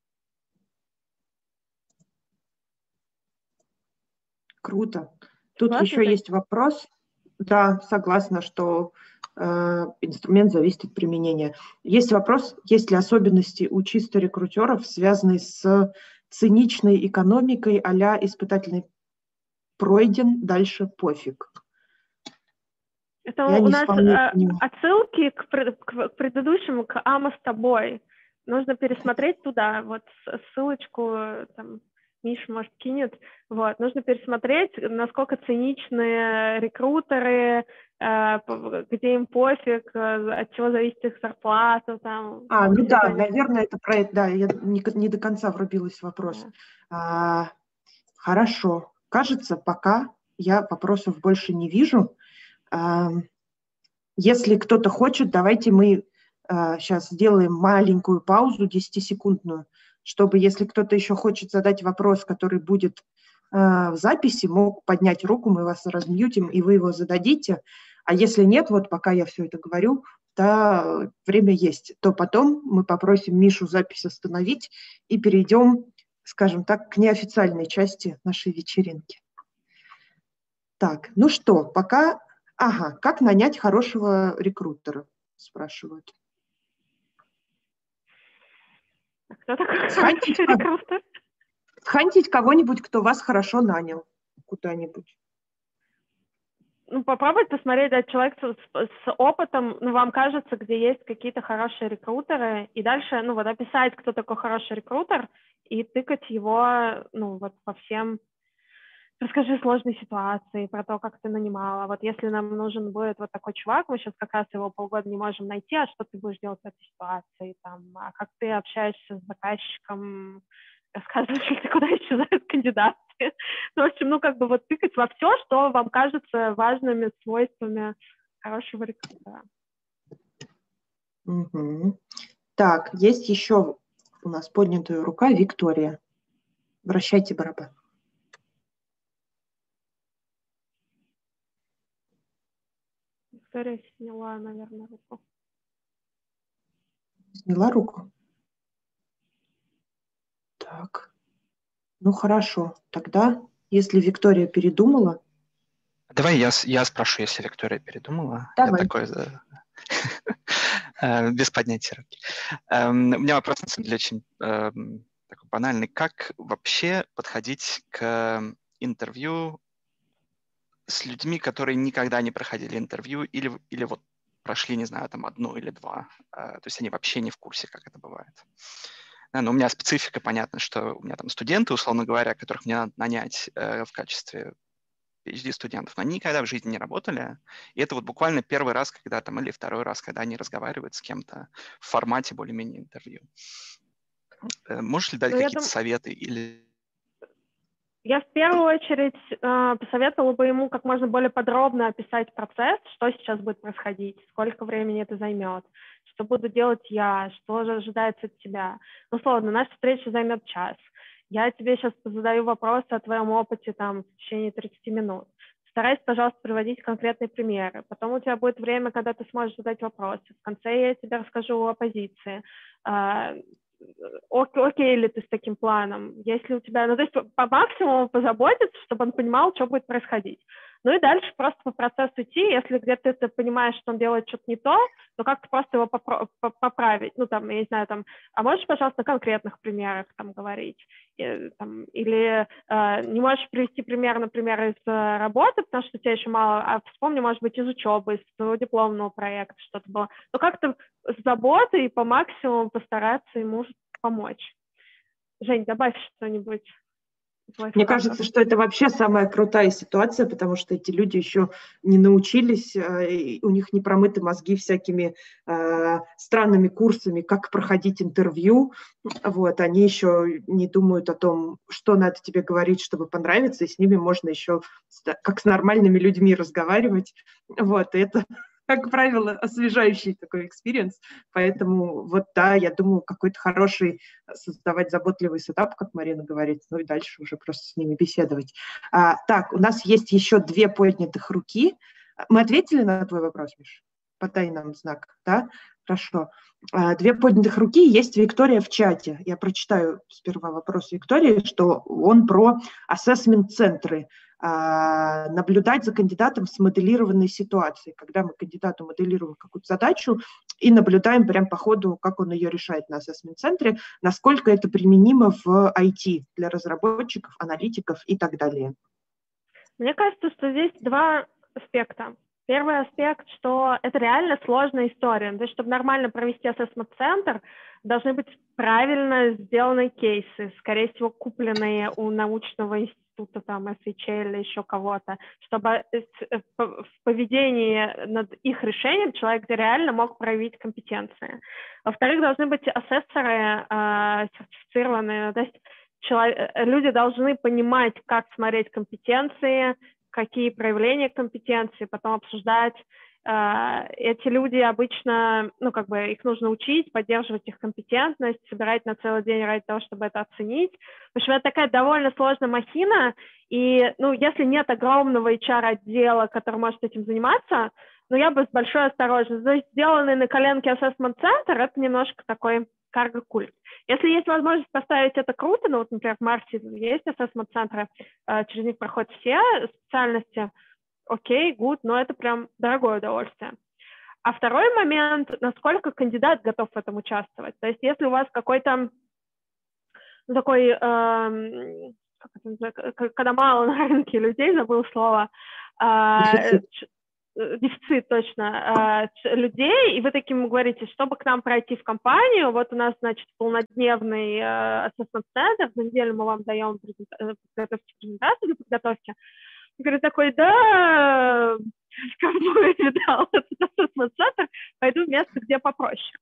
Круто. Тут Согласна еще есть вопрос. Да, согласна, что Э, инструмент зависит от применения. Есть вопрос, есть ли особенности у чисто рекрутеров, связанные с циничной экономикой а испытательный пройден, дальше пофиг. Это Я у нас а, отсылки к, к, к предыдущему, к Ама с тобой. Нужно пересмотреть туда, вот ссылочку там, Миш, может, кинет. Вот. Нужно пересмотреть, насколько циничные рекрутеры, э, где им пофиг, э, от чего зависит их зарплата. Там, а, ну да, это... наверное, это про это, да, я не, не до конца врубилась в вопрос. Да. А, хорошо. Кажется, пока я вопросов больше не вижу. А, если кто-то хочет, давайте мы а, сейчас сделаем маленькую паузу, 10-секундную, чтобы, если кто-то еще хочет задать вопрос, который будет э, в записи, мог поднять руку, мы вас размьютим, и вы его зададите. А если нет, вот пока я все это говорю, то время есть, то потом мы попросим Мишу запись остановить и перейдем, скажем так, к неофициальной части нашей вечеринки. Так, ну что, пока... Ага, как нанять хорошего рекрутера, спрашивают. Кто такой схантить, рекрутер? Схантить кого-нибудь, кто вас хорошо нанял куда-нибудь. Ну, попробовать посмотреть, да, человек с, с опытом, ну, вам кажется, где есть какие-то хорошие рекрутеры, и дальше, ну, вот описать, кто такой хороший рекрутер, и тыкать его, ну, вот по всем расскажи сложные ситуации, про то, как ты нанимала. Вот если нам нужен будет вот такой чувак, мы сейчас как раз его полгода не можем найти, а что ты будешь делать в этой ситуации, там, а как ты общаешься с заказчиком, рассказываешь, ты куда исчезают кандидаты. <laughs> Ну, в общем, ну, как бы вот тыкать во все, что вам кажется важными свойствами хорошего рекрутера. Угу. Так, есть еще у нас поднятая рука Виктория. Вращайте барабан. Виктория сняла, наверное, руку. Сняла руку? Так. Ну, хорошо, тогда, если Виктория передумала, Давай я, я спрошу, если Виктория передумала. Давай. Я такой, <laughs> э, без поднятия руки. Эм, У меня вопрос, на самом деле, очень эм, такой банальный. Как вообще подходить к интервью с людьми, которые никогда не проходили интервью или, или вот прошли, не знаю, там одно или два. Э, То есть они вообще не в курсе, как это бывает. Да, но у меня специфика, понятно, что у меня там студенты, условно говоря, которых мне надо нанять э, в качестве PhD-студентов, но они никогда в жизни не работали. И это вот буквально первый раз, когда там, или второй раз, когда они разговаривают с кем-то в формате более-менее интервью. Э, Можешь ли дать Ну, какие-то дум- советы или Я в первую очередь э, посоветовала бы ему как можно более подробно описать процесс, что сейчас будет происходить, сколько времени это займет, что буду делать я, что же ожидается от тебя. Ну, условно, наша встреча займет час. Я тебе сейчас задаю вопросы о твоем опыте там, в течение 30 минут. Старайся, пожалуйста, приводить конкретные примеры. Потом у тебя будет время, когда ты сможешь задать вопросы. В конце я тебе расскажу о позиции. А, окей ли ты с таким планом, если у тебя, ну, то есть по, по максимуму позаботиться, чтобы он понимал, что будет происходить. Ну и дальше просто по процессу идти, если где-то ты понимаешь, что он делает что-то не то, то как-то просто его попро- по- поправить, ну, там, я не знаю, там, а можешь, пожалуйста, на конкретных примерах там говорить, И, там, или э, не можешь привести пример, например, из э, работы, потому что у тебя еще мало, а вспомни, может быть, из учебы, из твоего дипломного проекта что-то было, но как-то с заботой и по максимуму постараться ему помочь. Жень, добавь что-нибудь. Из Мне лайфхаков. кажется, что это вообще самая крутая ситуация, потому что эти люди еще не научились, э, у них не промыты мозги всякими э, странными курсами, как проходить интервью. Вот, они еще не думают о том, что надо тебе говорить, чтобы понравиться, и с ними можно еще как с нормальными людьми разговаривать. Вот, и это, как правило, освежающий такой experience. Поэтому вот да, я думаю, какой-то хороший создавать заботливый setup, как Марина говорит, ну и дальше уже просто с ними беседовать. А, так, у нас есть еще две поднятых руки. Мы ответили на твой вопрос, Миш? Подай нам знак, да? Хорошо. А, Две поднятых руки. Есть Виктория в чате. Я прочитаю сперва вопрос Виктории, что он про ассессмент-центры. А, Наблюдать за кандидатом в смоделированной ситуации, когда мы кандидату моделируем какую-то задачу и наблюдаем прям по ходу, как он ее решает на ассессмент-центре, насколько это применимо в IT для разработчиков, аналитиков и так далее. Мне кажется, что здесь два аспекта. Первый аспект, что это реально сложная история. То есть, чтобы нормально провести ассессмент-центр, должны быть правильно сделаны кейсы, скорее всего, купленные у научного института, там, SHA или еще кого-то, чтобы э, э, в поведении над их решением человек реально мог проявить компетенции. Во-вторых, должны быть асессоры э, сертифицированные, то есть чело- э, люди должны понимать, как смотреть компетенции, какие проявления компетенции, потом обсуждать. Э, Эти люди обычно, ну, как бы их нужно учить, поддерживать их компетентность, собирать на целый день ради того, чтобы это оценить. В общем, это такая довольно сложная махина, и, ну, если нет огромного HR-отдела, который может этим заниматься, ну, я бы с большой осторожностью. То есть сделанный на коленке ассессмент-центр – это немножко такой карго-культ. Если есть возможность поставить это круто, ну, вот, например, в Марсе есть ассессмент-центры, э, через них проходят все специальности, окей, гуд, но это прям дорогое удовольствие. А второй момент, насколько кандидат готов в этом участвовать. То есть если у вас какой-то такой, к- когда мало на рынке людей, забыл слово, э, <laughs> дефицит точно а, людей, и вы таким говорите, чтобы к нам пройти в компанию, вот у нас, значит, полнодневный э, assessment центр, за неделю мы вам даем э, подготовьте презентацию для подготовки. И Говорит такой, да, кому я видал этот assessment центр, пойду в место, где попроще.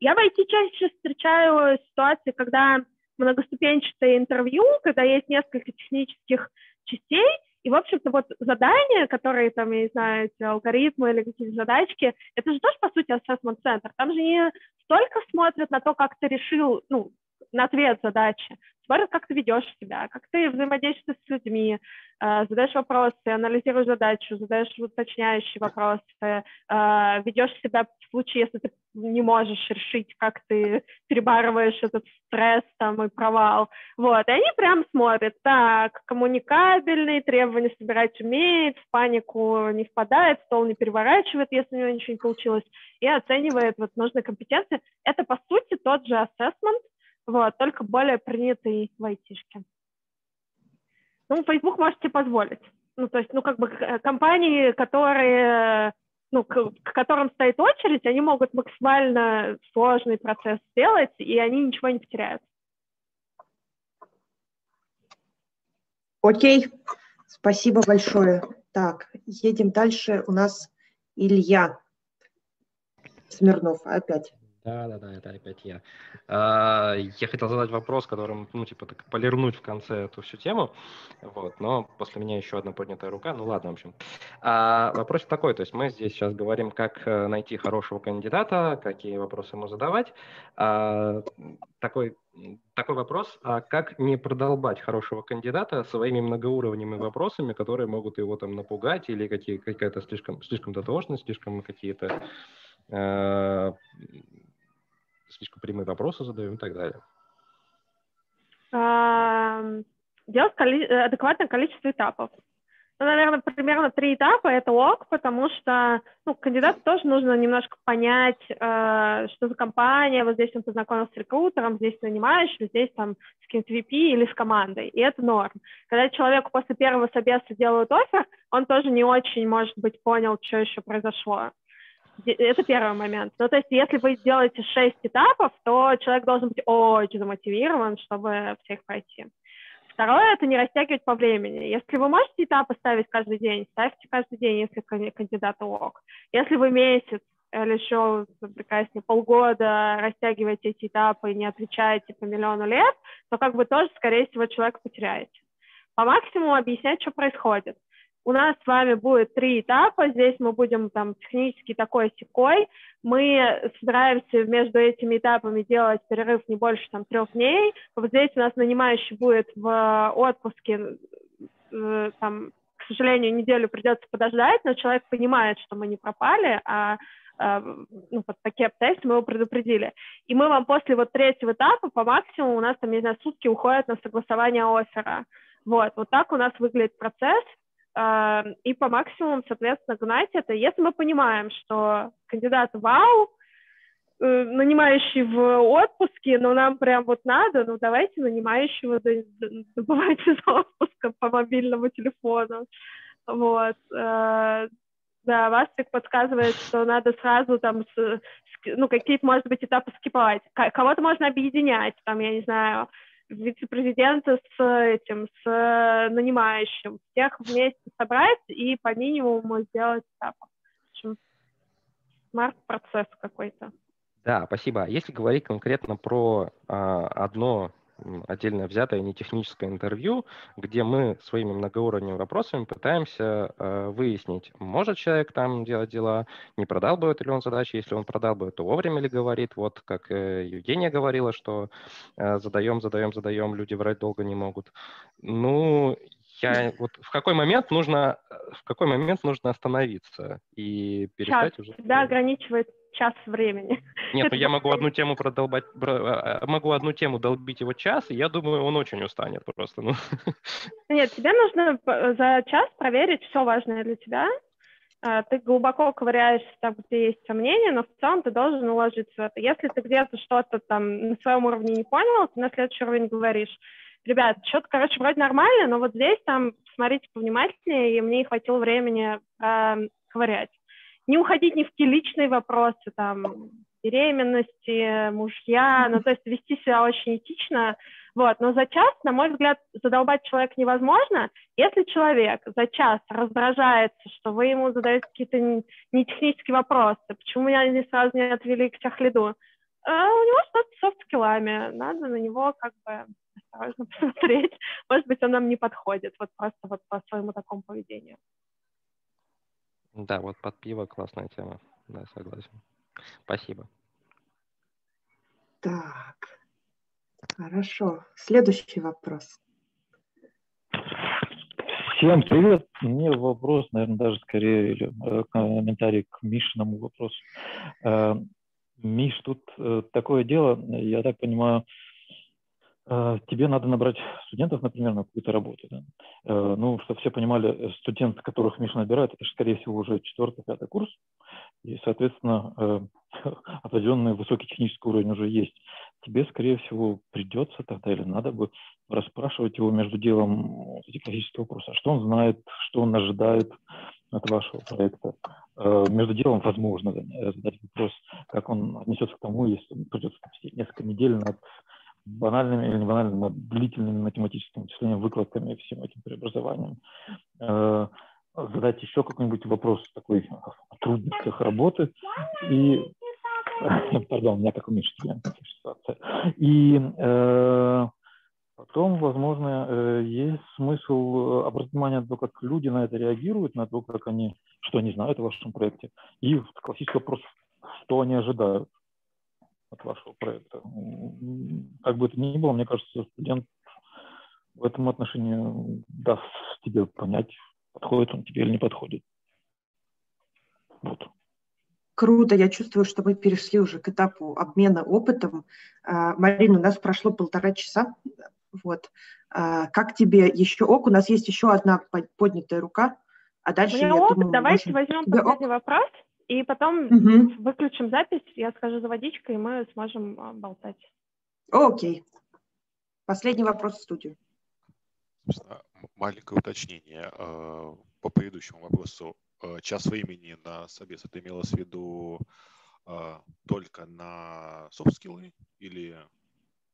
Я в IT чаще встречаю ситуации, когда многоступенчатое интервью, когда есть несколько технических частей, и, в общем-то, вот задания, которые там, я не знаю, эти алгоритмы или какие-то задачки, это же тоже, по сути, assessment центр. Там же не столько смотрят на то, как ты решил, ну, на ответ задачи, смотрят, как ты ведешь себя, как ты взаимодействуешь с людьми, э, задаешь вопросы, анализируешь задачу, задаешь уточняющие вопросы, э, ведешь себя в случае, если ты не можешь решить, как ты перебарываешь этот стресс там и провал. Вот, и они прям смотрят, так, коммуникабельный, требования собирать умеет, в панику не впадает, стол не переворачивает, если у него ничего не получилось, и оценивает вот нужные компетенции. Это, по сути, тот же assessment, вот, только более принятый в айтишке. Ну, Facebook можете позволить. Ну, то есть, ну, как бы компании, которые ну, к, к которым стоит очередь, они могут максимально сложный процесс сделать, и они ничего не потеряют. Окей, спасибо большое. Так, едем дальше. У нас Илья Смирнов опять. Да, да, да, это опять я. А, я хотел задать вопрос, которым, ну, типа, так полирнуть в конце эту всю тему, вот, но после меня еще одна поднятая рука, ну, ладно, в общем. А, вопрос такой, то есть мы здесь сейчас говорим, как э, найти хорошего кандидата, какие вопросы ему задавать. А, такой, такой вопрос, а как не продолбать хорошего кандидата своими многоуровневыми вопросами, которые могут его там напугать или какие, какая-то слишком, слишком дотошность, слишком какие-то э, слишком прямые вопросы задаем и так далее. Делать э, адекватное количество этапов. Ну, наверное, примерно три этапа — это ок, потому что ну, кандидату тоже нужно немножко понять, э, что за компания, вот здесь он познакомился с рекрутером, здесь нанимающим, здесь там с кем-то VP или с командой, и это норм. Когда человеку после первого собеса делают офер, он тоже не очень, может быть, понял, что еще произошло. Это первый момент. Ну, то есть, если вы сделаете шесть этапов, то человек должен быть очень замотивирован, чтобы всех пройти. Второе – это не растягивать по времени. Если вы можете этапы ставить каждый день, ставьте каждый день, если кандидат ок. Если вы месяц или еще прекраснее полгода растягиваете эти этапы и не отвечаете по миллиону лет, то как бы тоже, скорее всего, человека потеряете. По максимуму объяснять, что происходит у нас с вами будет три этапа, здесь мы будем там технически такой секой, мы собираемся между этими этапами делать перерыв не больше там трех дней, вот здесь у нас нанимающий будет в отпуске, э, там, к сожалению, неделю придется подождать, но человек понимает, что мы не пропали, а э, ну, под такие обстоятельства мы его предупредили. И мы вам после вот третьего этапа по максимуму у нас там, не знаю, сутки уходят на согласование оффера. Вот, вот так у нас выглядит процесс. И по максимуму, соответственно, гнать это. Если мы понимаем, что кандидат вау, э, нанимающий в отпуске, но нам прям вот надо, ну давайте нанимающего добывать из отпуска по мобильному телефону. Вот. Э, да, Вастик подсказывает, что надо сразу там, ну, какие-то, может быть, этапы скипать. Кого-то можно объединять, там, я не знаю, вице-президента с этим, с э, нанимающим, всех вместе собрать и по минимуму сделать этап. В общем, смарт-процесс какой-то. Да, спасибо. Если говорить конкретно про а, одно отдельно взятое нетехническое интервью, где мы своими многоуровневыми вопросами пытаемся э, выяснить, может человек там делать дела, не продал бы ли он задачи, если он продал бы, то вовремя ли говорит, вот как э, Евгения говорила, что э, задаем, задаем, задаем, люди врать долго не могут. Ну, я вот в какой момент нужно в какой момент нужно остановиться и перестать Час. уже. Тебя ограничивает час времени. <laughs> Нет, ну я могу одну тему продолбать, а, могу одну тему долбить его час, и я думаю, он очень устанет просто. Ну. <laughs> Нет, тебе нужно за час проверить все важное для тебя. А, ты глубоко ковыряешься там, где есть сомнения, но в целом ты должен уложиться. Если ты где-то что-то там на своем уровне не понял, ты на следующий уровень говоришь, ребят, что-то, короче, вроде нормально, но вот здесь там смотрите повнимательнее, и мне не хватило времени э, ковырять не уходить ни в какие личные вопросы, там, беременности, мужья, ну, то есть вести себя очень этично, вот, но за час, на мой взгляд, задолбать человека невозможно. Если человек за час раздражается, что вы ему задаете какие-то нетехнические вопросы, почему меня не сразу не отвели к техлиду, а у него что-то с софт-скиллами, надо на него как бы осторожно <laughs> посмотреть. Может быть, он нам не подходит, вот просто вот по своему такому поведению. Да, вот под пиво классная тема. Да, согласен. Спасибо. Так, хорошо. Следующий вопрос. Всем привет. Мне вопрос, наверное, даже скорее или э, комментарий к Мишиному вопросу. Э, Миш, тут э, такое дело, я так понимаю, тебе надо набрать студентов, например, на какую-то работу. Да? Э, ну, чтобы все понимали, студенты, которых Миш набирает, это, скорее всего, уже четвертый, пятый курс, и, соответственно, э, <laughs> определенный высокий технический уровень уже есть. Тебе, скорее всего, придется тогда или надо бы расспрашивать его между делом эти классические вопросы. Что он знает, что он ожидает от вашего проекта? Э, между делом, возможно, задать вопрос, как он отнесется к тому, если придется несколько недель над банальными или не банальными, длительными математическими вычислениями, выкладками, всем этим преобразованием. Э, задать еще какой-нибудь вопрос такой о трудностях работы и <laughs> пардон, у меня как уменьшитель ситуация. И э, Потом, возможно, э, есть смысл э, обратить внимание на то, как люди на это реагируют, на то, как они, что они знают о вашем проекте. И классический вопрос, что они ожидают от вашего проекта. Как бы это ни было, мне кажется, студент в этом отношении даст тебе понять, подходит он тебе или не подходит. Вот. Круто, я чувствую, что мы перешли уже к этапу обмена опытом. А, Марина, у нас прошло полтора часа вот. А, как тебе еще ок? У нас есть еще одна поднятая рука. А дальше, У меня я ок, думаю, давайте можем... возьмем последний ок? вопрос, и потом Мгм. выключим запись, я скажу за водичкой, и мы сможем а, болтать. Окей. Последний вопрос в студию. Маленькое уточнение э, по предыдущему вопросу. Э, Час времени на собес это имелось в виду э, только на софт-скиллы или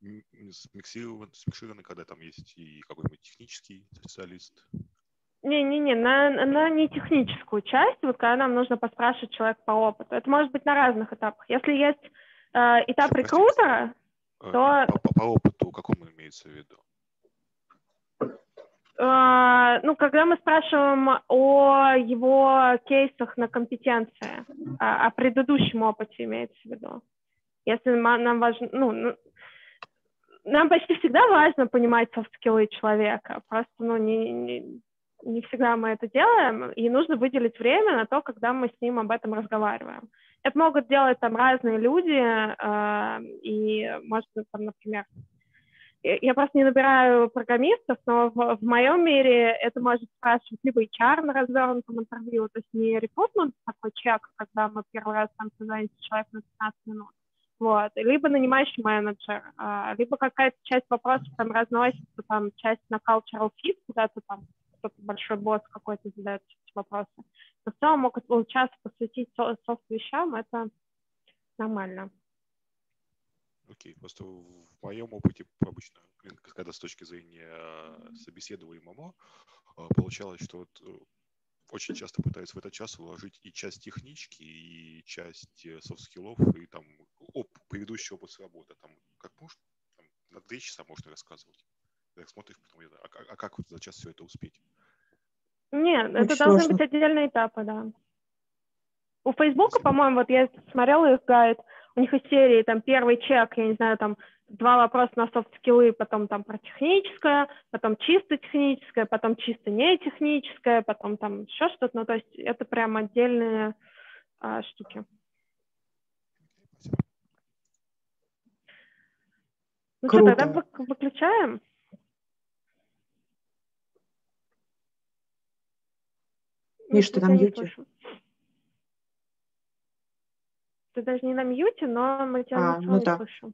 м- м- смиксирован- смикшированы, когда там есть и какой-нибудь технический специалист? Не-не-не, на, на нетехническую часть, вот когда нам нужно поспрашивать человека по опыту. Это может быть на разных этапах. Если есть э, этап Простите, рекрутера, Э, то По, по- по опыту какому имеется в виду? э, ну, когда мы спрашиваем о его кейсах на компетенции, а- о предыдущем опыте имеется в виду. Если нам важно, ну, ну, нам почти всегда важно понимать софт-скиллы человека. Просто, ну, не, не, не всегда мы это делаем, и нужно выделить время на то, когда мы с ним об этом разговариваем. Это могут делать там разные люди, э, и, может быть, там, например, я просто не набираю программистов, но в, в моем мире это может спрашивать либо HR на развернутом интервью, то есть не рекрутмент, такой чек, когда мы первый раз там созвонимся с человеком на 15 минут, вот, либо нанимающий менеджер, а, либо какая-то часть вопросов там разносится, там часть на cultural fit, куда-то там кто-то большой босс какой-то задает эти вопросы. Но в целом могут получаться посвятить со- софт-вещам, это нормально. Окей, просто в моем опыте обычно, когда с точки зрения э, собеседуемого, э, получалось, что вот э, очень часто пытаются в этот час уложить и часть технички, и часть софт-скиллов, и там оп, предыдущий опыт работы. Там как можно, там, на три часа можно рассказывать. Так смотришь, потом, я, а, как- а как вот за час все это успеть? Нет, Очень это должны сложно. быть отдельные этапы, да. У Фейсбука, по-моему, вот я смотрела их гайд, у них из серии там первый чек, я не знаю, там два вопроса на софт-скиллы, потом там про техническое, потом чисто техническое, потом чисто не техническое, потом там еще что-то. Ну, то есть это прям отдельные а, штуки. Ну что, тогда Круто. вы- выключаем? Миш, ты на мьюте. Ты даже не на мьюте, но мы тебя А, ну не да. слышим.